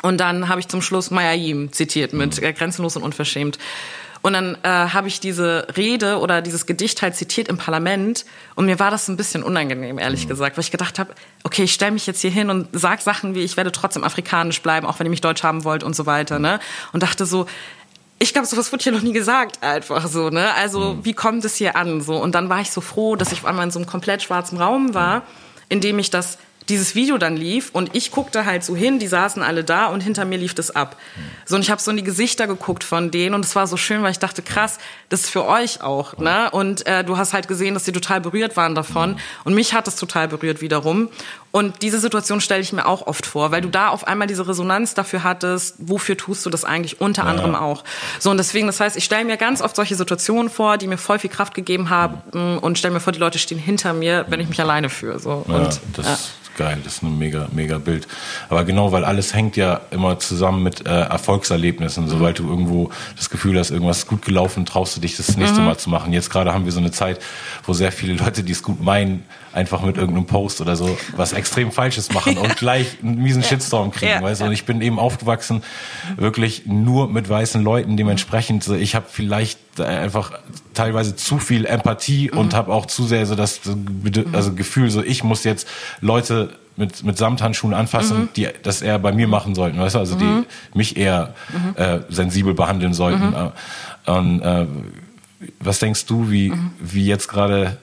B: Und dann habe ich zum Schluss Maya Yim zitiert mit äh, Grenzenlos und Unverschämt. Und dann äh, habe ich diese Rede oder dieses Gedicht halt zitiert im Parlament und mir war das ein bisschen unangenehm, ehrlich mhm. gesagt, weil ich gedacht habe, okay, ich stelle mich jetzt hier hin und sag Sachen wie, ich werde trotzdem afrikanisch bleiben, auch wenn ihr mich deutsch haben wollt und so weiter, ne? Und dachte so, ich glaube, sowas wurde hier noch nie gesagt, einfach so, ne? Also, mhm. wie kommt es hier an, so? Und dann war ich so froh, dass ich auf einmal in so einem komplett schwarzen Raum war, in dem ich das dieses Video dann lief und ich guckte halt so hin, die saßen alle da und hinter mir lief das ab. So und ich habe so in die Gesichter geguckt von denen und es war so schön, weil ich dachte, krass, das ist für euch auch, ne? Und äh, du hast halt gesehen, dass sie total berührt waren davon und mich hat es total berührt wiederum. Und diese Situation stelle ich mir auch oft vor, weil du da auf einmal diese Resonanz dafür hattest, wofür tust du das eigentlich unter ja. anderem auch. So und deswegen, das heißt, ich stelle mir ganz oft solche Situationen vor, die mir voll viel Kraft gegeben haben und stelle mir vor, die Leute stehen hinter mir, wenn ich mich alleine fühle. So.
A: Ja, und, das ja geil, das ist ein mega, mega Bild. Aber genau, weil alles hängt ja immer zusammen mit äh, Erfolgserlebnissen. Mhm. Sobald du irgendwo das Gefühl hast, irgendwas ist gut gelaufen, traust du dich das nächste mhm. Mal zu machen. Jetzt gerade haben wir so eine Zeit, wo sehr viele Leute, die es gut meinen, einfach mit irgendeinem Post oder so was extrem Falsches machen und gleich einen miesen Shitstorm kriegen. Ja, weißt? Und ich bin eben aufgewachsen wirklich nur mit weißen Leuten. Dementsprechend, ich habe vielleicht einfach teilweise zu viel Empathie mhm. und habe auch zu sehr so das also Gefühl, so ich muss jetzt Leute mit, mit Samthandschuhen anfassen, mhm. die das eher bei mir machen sollten, weißt du, also die mhm. mich eher mhm. äh, sensibel behandeln sollten. Mhm. Äh, und äh, was denkst du, wie, wie jetzt gerade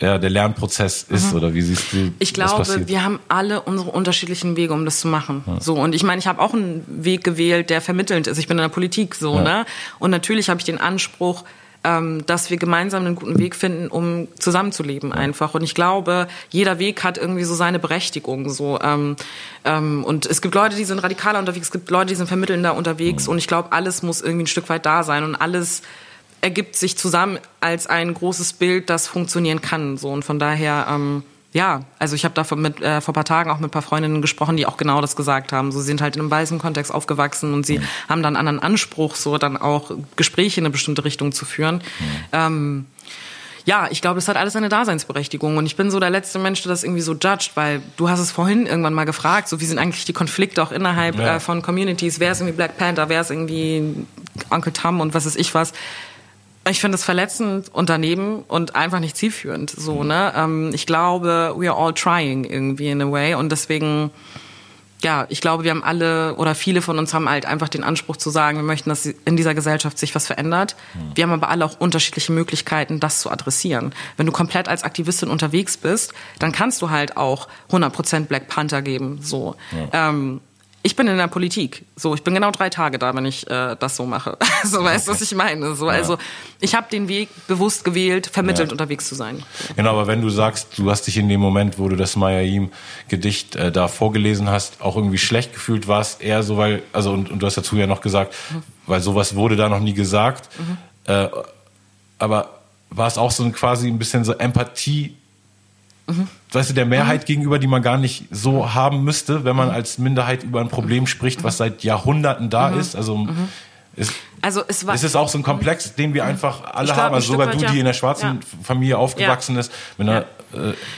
A: ja, der Lernprozess ist mhm. oder wie siehst du
B: Ich glaube, wir haben alle unsere unterschiedlichen Wege, um das zu machen. Ja. So und ich meine, ich habe auch einen Weg gewählt, der vermittelnd ist. Ich bin in der Politik so, ja. ne? Und natürlich habe ich den Anspruch, ähm, dass wir gemeinsam einen guten Weg finden, um zusammenzuleben einfach. Und ich glaube, jeder Weg hat irgendwie so seine Berechtigung. So ähm, ähm, und es gibt Leute, die sind radikaler unterwegs, es gibt Leute, die sind vermittelnder unterwegs. Mhm. Und ich glaube, alles muss irgendwie ein Stück weit da sein und alles ergibt sich zusammen als ein großes Bild, das funktionieren kann. So und von daher, ähm, ja, also ich habe da mit, äh, vor paar Tagen auch mit ein paar Freundinnen gesprochen, die auch genau das gesagt haben. So, sie sind halt in einem weißen Kontext aufgewachsen und sie mhm. haben dann einen anderen Anspruch, so dann auch Gespräche in eine bestimmte Richtung zu führen. Mhm. Ähm, ja, ich glaube, das hat alles eine Daseinsberechtigung. Und ich bin so der letzte Mensch, der das irgendwie so judged, weil du hast es vorhin irgendwann mal gefragt, so wie sind eigentlich die Konflikte auch innerhalb ja. äh, von Communities? Wer ist irgendwie Black Panther? Wer ist irgendwie Uncle Tom und was ist ich was? Ich finde es verletzend und daneben und einfach nicht zielführend. So, ne? Ähm, ich glaube, we are all trying irgendwie in a way. Und deswegen, ja, ich glaube, wir haben alle oder viele von uns haben halt einfach den Anspruch zu sagen, wir möchten, dass in dieser Gesellschaft sich was verändert. Mhm. Wir haben aber alle auch unterschiedliche Möglichkeiten, das zu adressieren. Wenn du komplett als Aktivistin unterwegs bist, dann kannst du halt auch 100% Black Panther geben, so. Ja. Ähm, ich bin in der Politik. So, ich bin genau drei Tage da, wenn ich äh, das so mache. so weißt du, was ich meine. So, ja. also ich habe den Weg bewusst gewählt, vermittelt ja. unterwegs zu sein.
A: Genau, aber wenn du sagst, du hast dich in dem Moment, wo du das Mayayim-Gedicht äh, da vorgelesen hast, auch irgendwie schlecht gefühlt, war es eher so, weil, also und, und du hast dazu ja noch gesagt, mhm. weil sowas wurde da noch nie gesagt. Mhm. Äh, aber war es auch so ein, quasi ein bisschen so Empathie Mhm. Weißt du, der Mehrheit mhm. gegenüber, die man gar nicht so haben müsste, wenn man mhm. als Minderheit über ein Problem spricht, was seit Jahrhunderten da mhm. ist. Also mhm. ist, also es war, ist es auch so ein Komplex, den wir einfach alle glaub, haben. Also sogar du, die in der schwarzen ja. Familie aufgewachsen ja. ist.
B: Ja. äh,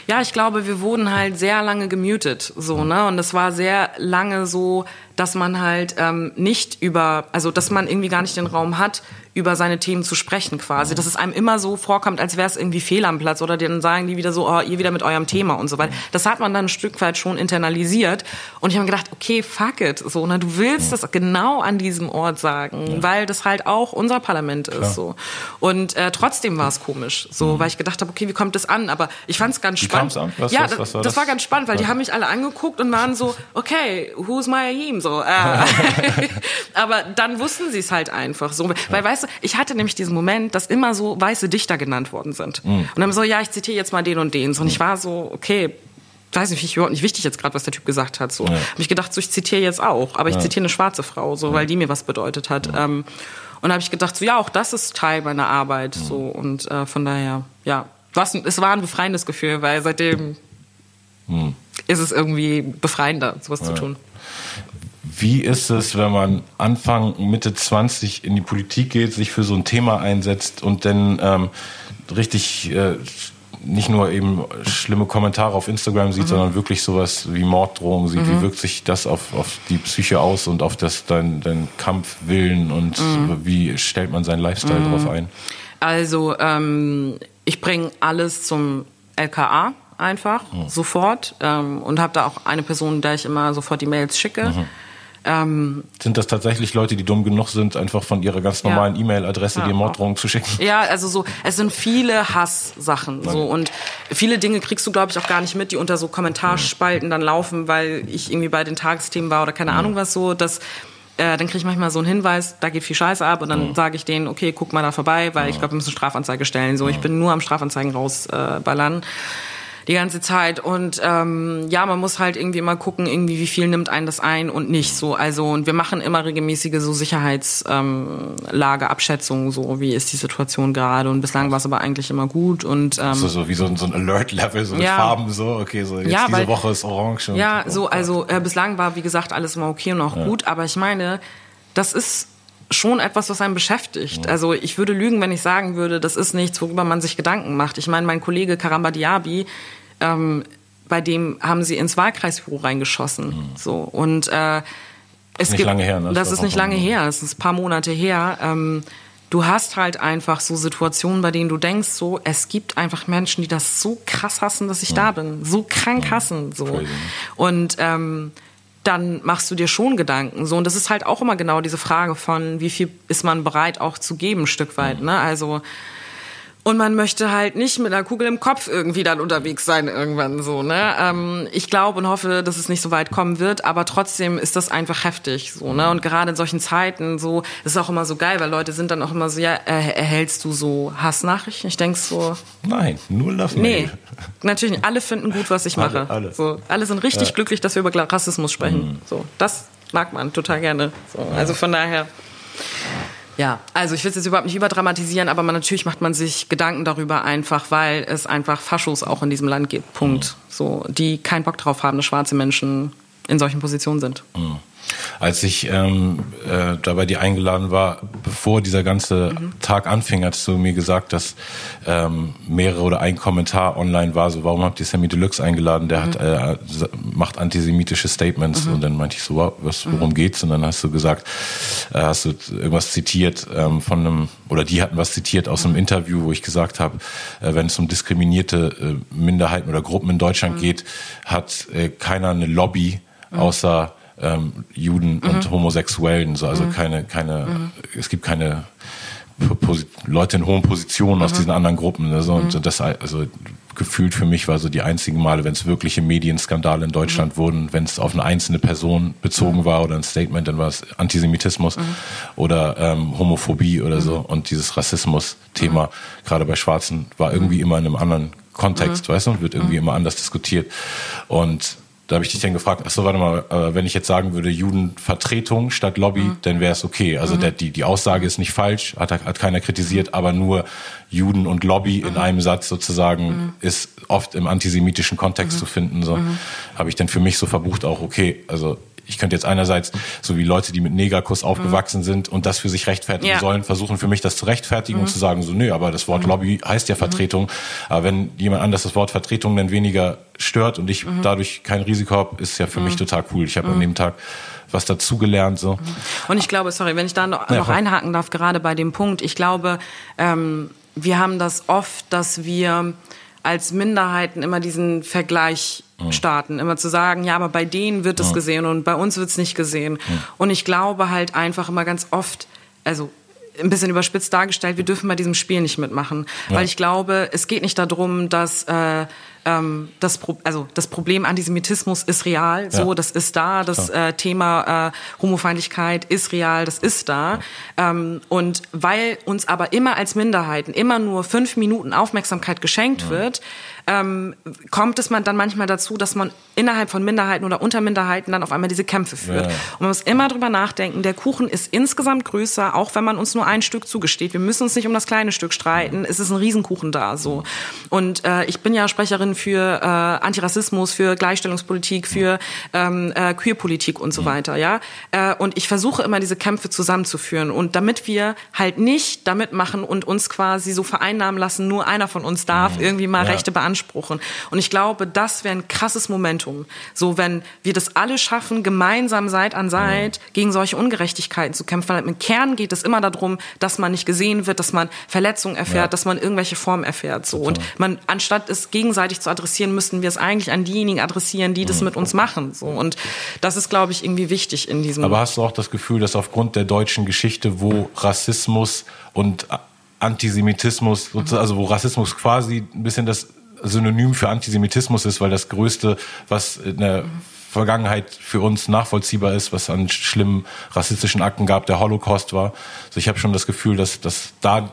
B: ja, ich glaube, wir wurden halt sehr lange gemutet, so ne, und es war sehr lange so, dass man halt ähm, nicht über, also dass man irgendwie gar nicht den Raum hat, über seine Themen zu sprechen quasi. Dass es einem immer so vorkommt, als wäre es irgendwie fehl am Platz oder dann sagen die wieder so, oh, ihr wieder mit eurem Thema und so weiter. Das hat man dann ein Stück weit schon internalisiert und ich habe mir gedacht, okay, fuck it, so, ne, du willst das genau an diesem Ort sagen, ja. weil das halt auch unser Parlament ist, Klar. so. Und äh, trotzdem war es komisch, so, mhm. weil ich gedacht habe, okay, wie kommt das an? Aber ich fand es ganz Wie spannend. An? Was, ja, was, was war das, das, war ganz spannend, weil ja. die haben mich alle angeguckt und waren so, okay, who's my Ayim, so. Äh. Aber dann wussten sie es halt einfach, so, weil weißt du, ich hatte nämlich diesen Moment, dass immer so weiße Dichter genannt worden sind. Mhm. Und dann so, ja, ich zitiere jetzt mal den und den. Und ich war so, okay, weiß nicht, überhaupt nicht wichtig jetzt gerade, was der Typ gesagt hat. So, ja. habe ich gedacht, so ich zitiere jetzt auch, aber ich ja. zitiere eine schwarze Frau, so, weil die mir was bedeutet hat. Ja. Ähm, und habe ich gedacht, so ja, auch das ist Teil meiner Arbeit, so und äh, von daher, ja, was, es war ein befreiendes Gefühl, weil seitdem hm. ist es irgendwie befreiender, sowas zu tun.
A: Wie ist es, wenn man Anfang, Mitte 20 in die Politik geht, sich für so ein Thema einsetzt und dann ähm, richtig äh, nicht nur eben schlimme Kommentare auf Instagram sieht, mhm. sondern wirklich sowas wie Morddrohungen sieht. Mhm. Wie wirkt sich das auf, auf die Psyche aus und auf das, dein, dein Kampfwillen und mhm. wie stellt man seinen Lifestyle mhm. drauf ein?
B: Also ähm, ich bringe alles zum LKA einfach, mhm. sofort ähm, und habe da auch eine Person, der ich immer sofort die Mails schicke.
A: Ähm, sind das tatsächlich Leute, die dumm genug sind, einfach von ihrer ganz normalen ja. E-Mail-Adresse ja, dir Morddrohungen zu schicken?
B: Ja, also so, es sind viele Hasssachen so und viele Dinge kriegst du, glaube ich, auch gar nicht mit, die unter so Kommentarspalten dann laufen, weil ich irgendwie bei den Tagesthemen war oder keine Ahnung was so, dass äh, dann kriege ich manchmal so einen Hinweis, da geht viel Scheiße ab und dann mhm. sage ich denen, okay, guck mal da vorbei, weil ich glaube, wir müssen Strafanzeige stellen. So, ich bin nur am Strafanzeigen rausballern. Äh, die ganze Zeit. Und ähm, ja, man muss halt irgendwie mal gucken, irgendwie wie viel nimmt einen das ein und nicht so. Also und wir machen immer regelmäßige so Sicherheitslageabschätzungen, ähm, so wie ist die Situation gerade. Und bislang war es aber eigentlich immer gut. Und ähm,
A: so, so wie so, so ein Alert-Level, so mit ja, Farben, so okay, so jetzt ja, diese weil, Woche ist Orange.
B: ja, so also äh, bislang war wie gesagt alles immer okay und auch ja. gut. Aber ich meine, das ist schon etwas, was einen beschäftigt. Also ich würde lügen, wenn ich sagen würde, das ist nichts, worüber man sich Gedanken macht. Ich meine, mein Kollege Karamba Diaby, ähm, bei dem haben sie ins Wahlkreisbüro reingeschossen. Mhm. So und äh, es
A: nicht
B: gibt,
A: lange her, ne?
B: Das, das ist nicht lange her, es ist ein paar Monate her. Ähm, du hast halt einfach so Situationen, bei denen du denkst, so es gibt einfach Menschen, die das so krass hassen, dass ich mhm. da bin, so krank mhm. hassen, so Crazy. und ähm, dann machst du dir schon Gedanken. So, und das ist halt auch immer genau diese Frage von, wie viel ist man bereit auch zu geben, ein Stück weit. Mhm. Ne? Also und man möchte halt nicht mit einer Kugel im Kopf irgendwie dann unterwegs sein irgendwann so. Ne? Ähm, ich glaube und hoffe, dass es nicht so weit kommen wird, aber trotzdem ist das einfach heftig so. Ne? Und gerade in solchen Zeiten so, ist auch immer so geil, weil Leute sind dann auch immer so, ja, äh, erhältst du so Hassnachrichten? Ich denk so.
A: Nein, nur Love Nee,
B: natürlich nicht. Alle finden gut, was ich mache. Alle, alle. So, alle sind richtig ja. glücklich, dass wir über Rassismus sprechen. Mhm. So, das mag man total gerne. So, also von daher. Ja, also ich will es jetzt überhaupt nicht überdramatisieren, aber man, natürlich macht man sich Gedanken darüber einfach, weil es einfach Faschos auch in diesem Land gibt. Punkt. Mhm. So, die keinen Bock drauf haben, dass schwarze Menschen in solchen Positionen sind.
A: Mhm. Als ich ähm, äh, da bei dir eingeladen war, bevor dieser ganze mhm. Tag anfing, hast du mir gesagt, dass ähm, mehrere oder ein Kommentar online war, so warum habt ihr Sammy Deluxe eingeladen? Der mhm. hat äh, macht antisemitische Statements mhm. und dann meinte ich so, wow, was, worum mhm. geht's? Und dann hast du gesagt, äh, hast du irgendwas zitiert ähm, von einem oder die hatten was zitiert aus einem mhm. Interview, wo ich gesagt habe, äh, wenn es um diskriminierte äh, Minderheiten oder Gruppen in Deutschland mhm. geht, hat äh, keiner eine Lobby außer ähm, Juden und Homosexuellen. So, also keine, keine, es gibt keine Posi Leute in hohen Positionen aus diesen anderen Gruppen. Ne, so, Und das also gefühlt für mich war so die einzigen Male, wenn es wirkliche Medienskandale in Deutschland wurden, wenn es auf eine einzelne Person bezogen war oder ein Statement, dann war es Antisemitismus oder ähm, Homophobie oder so. Und dieses Rassismus-Thema, gerade bei Schwarzen, war irgendwie immer in einem anderen Kontext, weißt du, und wird irgendwie immer anders diskutiert. Und da habe ich dich dann gefragt, ach so, warte mal, äh, wenn ich jetzt sagen würde Judenvertretung statt Lobby,
B: Mhm.
A: dann wäre es okay. Also der, die, die Aussage ist nicht falsch, hat, hat keiner kritisiert, aber nur Juden und Lobby
B: Mhm.
A: in einem Satz sozusagen ist oft im antisemitischen Kontext
B: Mhm.
A: zu finden. So habe ich dann für mich so verbucht auch, okay, also ich könnte jetzt einerseits, so wie Leute, die mit Negerkuss aufgewachsen sind und das für sich rechtfertigen
B: Mhm. Ja.
A: sollen, versuchen für mich das zu rechtfertigen
B: Mhm.
A: und zu sagen, so, nö, aber das Wort Lobby heißt ja Vertretung. Aber wenn jemand anders das Wort Vertretung dann weniger stört und ich
B: Mhm.
A: dadurch kein Risiko habe, ist ja für mich total cool. Ich habe an dem Tag was dazugelernt. So.
B: Und ich glaube, sorry, wenn ich da noch,
A: Ja,
B: noch einhaken darf, gerade bei dem Punkt, ich glaube, ähm, wir haben das oft, dass wir als Minderheiten immer diesen Vergleich starten, immer zu sagen, ja, aber bei denen wird es gesehen und bei uns wird es nicht gesehen. Und ich glaube halt einfach immer ganz oft, also ein bisschen überspitzt dargestellt, wir dürfen bei diesem Spiel nicht mitmachen, weil ich glaube, es geht nicht darum, dass äh, ähm, das, Pro also das Problem Antisemitismus ist real, so
A: Ja.
B: das ist da, das äh, Thema äh, Homofeindlichkeit ist real, das ist da. Ähm, und weil uns aber immer als Minderheiten immer nur fünf Minuten Aufmerksamkeit geschenkt wird, ähm, kommt es man dann manchmal dazu, dass man innerhalb von Minderheiten oder unter Minderheiten dann auf einmal diese Kämpfe führt.
A: Ja.
B: Und man muss immer drüber nachdenken, der Kuchen ist insgesamt größer, auch wenn man uns nur ein Stück zugesteht. Wir müssen uns nicht um das kleine Stück streiten. Es ist ein Riesenkuchen da, so. Und äh, ich bin ja Sprecherin für äh, Antirassismus, für Gleichstellungspolitik, für ähm, äh, Queerpolitik und so weiter, ja. Äh, und ich versuche immer diese Kämpfe zusammenzuführen. Und damit wir halt nicht damit machen und uns quasi so vereinnahmen lassen, nur einer von uns darf irgendwie mal
A: Ja.
B: Rechte beanspruchen. Und ich glaube, das wäre ein krasses Momentum. So, wenn wir das alle schaffen, gemeinsam Seit an Seit gegen solche Ungerechtigkeiten zu kämpfen. Weil im Kern geht es immer darum, dass man nicht gesehen wird, dass man Verletzungen erfährt,
A: Ja.
B: dass man irgendwelche Formen erfährt. So. Und man, anstatt es gegenseitig zu adressieren, müssten wir es eigentlich an diejenigen adressieren, die das mit uns machen. So. Und das ist, glaube ich, irgendwie wichtig in diesem.
A: Aber hast du auch das Gefühl, dass aufgrund der deutschen Geschichte, wo Rassismus und Antisemitismus, sozusagen, also wo Rassismus quasi ein bisschen das Synonym für Antisemitismus ist, weil das Größte, was in der Vergangenheit für uns nachvollziehbar ist, was an schlimmen rassistischen Akten gab, der Holocaust war. Also ich habe schon das Gefühl, dass, dass da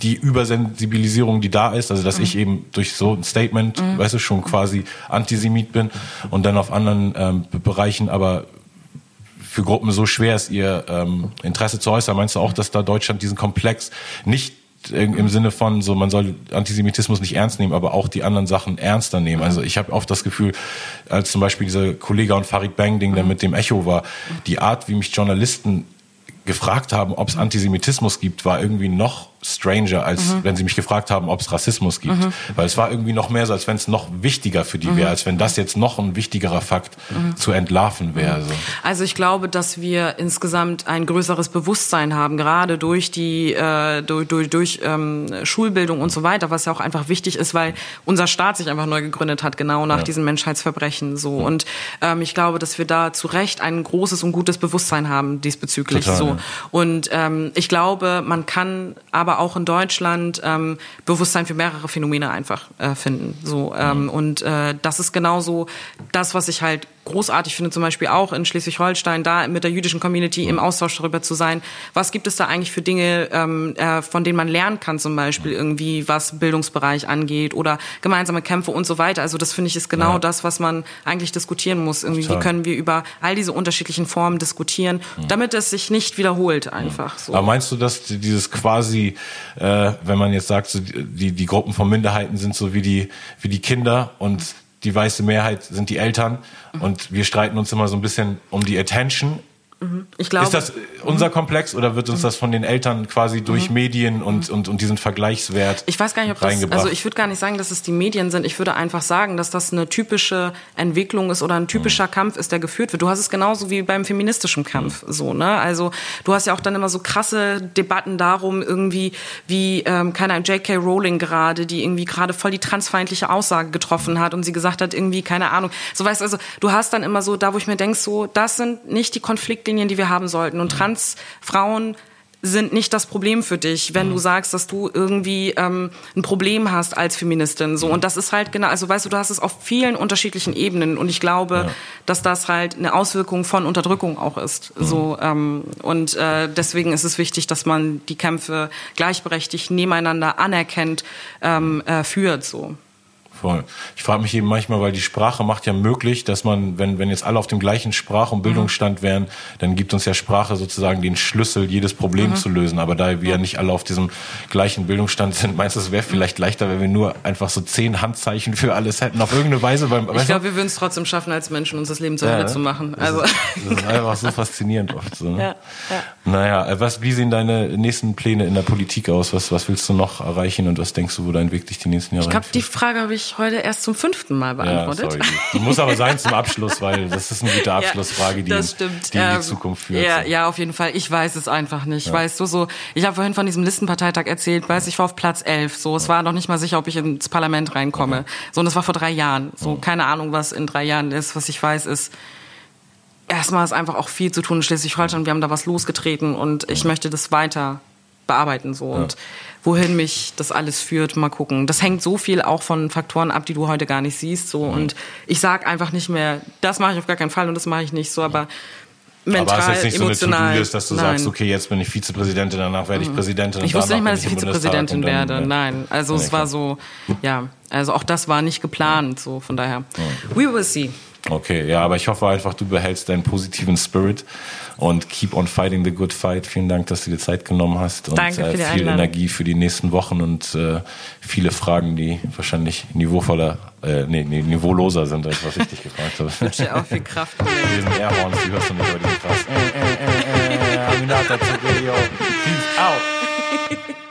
A: die Übersensibilisierung, die da ist, also dass ich eben durch so ein Statement, weißt du, schon quasi Antisemit bin und dann auf anderen ähm, Bereichen aber für Gruppen so schwer ist, ihr ähm, Interesse zu äußern. Meinst du auch, dass da Deutschland diesen Komplex nicht im im Sinne von so, man soll Antisemitismus nicht ernst nehmen, aber auch die anderen Sachen ernster nehmen. Also ich habe oft das Gefühl, als zum Beispiel dieser Kollege und Farid Bang Ding, der mit dem Echo war, die Art, wie mich Journalisten gefragt haben, ob es Antisemitismus gibt, war irgendwie noch stranger, als wenn sie mich gefragt haben, ob es Rassismus gibt. Weil es war irgendwie noch mehr so, als wenn es noch wichtiger für die wäre, als wenn das jetzt noch ein wichtigerer Fakt zu entlarven wäre. So.
B: Also ich glaube, dass wir insgesamt ein größeres Bewusstsein haben, gerade durch die äh, durch, durch, durch ähm, Schulbildung und so weiter, was ja auch einfach wichtig ist, weil unser Staat sich einfach neu gegründet hat, genau nach
A: Ja.
B: diesen Menschheitsverbrechen so. Und ähm, ich glaube, dass wir da zu Recht ein großes und gutes Bewusstsein haben diesbezüglich
A: Total,
B: so.
A: ja.
B: Und ähm, ich glaube, man kann aber auch in Deutschland ähm, Bewusstsein für mehrere Phänomene einfach äh, finden. So ähm, und äh, das ist genauso das, was ich halt großartig finde, zum Beispiel auch in Schleswig-Holstein, da mit der jüdischen Community im Austausch darüber zu sein. Was gibt es da eigentlich für Dinge, ähm, äh, von denen man lernen kann, zum Beispiel irgendwie, was Bildungsbereich angeht oder gemeinsame Kämpfe und so weiter. Also das finde ich ist genau
A: Ja.
B: das, was man eigentlich diskutieren muss. Irgendwie, wie
A: Total.
B: können wir über all diese unterschiedlichen Formen diskutieren, damit es sich nicht wiederholt einfach. So.
A: Aber meinst du, dass die- dieses quasi, äh, wenn man jetzt sagt, so die, die Gruppen von Minderheiten sind so wie die, wie die Kinder und die weiße Mehrheit sind die Eltern. Und wir streiten uns immer so ein bisschen um die Attention
B: glaube,
A: Ist das unser Komplex oder wird uns das von den Eltern quasi durch Medien und, und, und diesen Vergleichswert
B: Ich weiß gar nicht, ob das, also ich würde gar nicht sagen, dass es die Medien sind. Ich würde einfach sagen, dass das eine typische Entwicklung ist oder ein typischer Kampf ist, der geführt wird. Du hast es genauso wie beim feministischen Kampf, so, ne? Also, du hast ja auch dann immer so krasse Debatten darum, irgendwie, wie, ähm, keine Ahnung, J.K. Rowling gerade, die irgendwie gerade voll die transfeindliche Aussage getroffen hat und sie gesagt hat, irgendwie, keine Ahnung. So weißt also, du hast dann immer so, da wo ich mir denk, so, das sind nicht die Konfliktlinien, die wir haben sollten. Und Transfrauen sind nicht das Problem für dich, wenn du sagst, dass du irgendwie ähm, ein Problem hast als Feministin. So und das ist halt genau, also weißt du, du hast es auf vielen unterschiedlichen Ebenen und ich glaube, dass das halt eine Auswirkung von Unterdrückung auch ist. So ähm, und äh, deswegen ist es wichtig, dass man die Kämpfe gleichberechtigt nebeneinander anerkennt, ähm, äh, führt. So.
A: Voll. Ich frage mich eben manchmal, weil die Sprache macht ja möglich, dass man, wenn, wenn jetzt alle auf dem gleichen Sprach- und Bildungsstand wären, dann gibt uns ja Sprache sozusagen den Schlüssel, jedes Problem zu lösen. Aber da wir ja nicht alle auf diesem gleichen Bildungsstand sind, meinst du, es wäre vielleicht leichter, wenn wir nur einfach so zehn Handzeichen für alles hätten, auf irgendeine Weise? Weil,
B: Ich glaube, wir würden es trotzdem schaffen, als Menschen uns das Leben zur Hölle
A: ne?
B: zu machen.
A: Das
B: Also
A: ist, das ist einfach so faszinierend oft. So, ne?
B: Ja, ja.
A: Naja, äh, was, wie sehen deine nächsten Pläne in der Politik aus? Was, was willst du noch erreichen und was denkst du, wo dein Weg dich die nächsten Jahre
B: ich glaube, die? Frage habe ich heute erst zum fünften Mal
A: Ja,
B: beantwortet.
A: sorry. Die muss aber sein zum Abschluss, weil das ist eine gute Abschlussfrage, die,
B: stimmt.
A: die in die
B: Ähm,
A: Zukunft führt.
B: Ja, ja, auf jeden Fall. Ich weiß es einfach nicht. Weißt du, so, ich habe vorhin von diesem Listenparteitag erzählt, weiß ich war auf Platz 11. So, es war noch nicht mal sicher, ob ich ins Parlament reinkomme. So, und das war vor drei Jahren. So, keine Ahnung, was in drei Jahren ist. Was ich weiß, ist, erstmal ist einfach auch viel zu tun in Schleswig-Holstein. Wir haben da was losgetreten und ich möchte das weiter bearbeiten so und wohin mich das alles führt, mal gucken. Das hängt so viel auch von Faktoren ab, die du heute gar nicht siehst so und ich sag einfach nicht mehr, das mache ich auf gar keinen Fall und das mache ich nicht so, aber mental,
A: aber es ist jetzt nicht
B: emotional.
A: so eine To-Do-List, dass du
B: nein. Mhm.
A: sagst, okay, jetzt bin ich Vizepräsidentin, danach werde ich Präsidentin. und
B: Ich wusste nicht mal, dass ich Vizepräsidentin werde.
A: äh,
B: Nein, also es war so, ja, also auch das war nicht geplant, so von daher. We will see.
A: Okay, ja, aber ich hoffe einfach, du behältst deinen positiven Spirit und keep on fighting the good fight. Vielen Dank, dass du dir Zeit genommen hast und
B: Danke für
A: äh,
B: die
A: viel
B: Einladung.
A: Energie für die nächsten Wochen und äh, viele Fragen, die wahrscheinlich niveauvoller, äh, nee, nee, niveauloser sind, als was ich dich gefragt habe.
B: Ich wünsche dir auch viel Kraft.
A: diesen Airhorns, die hörst du nicht, aber die sind krass. Äh, äh, äh, Aminata Zucchero. Peace out.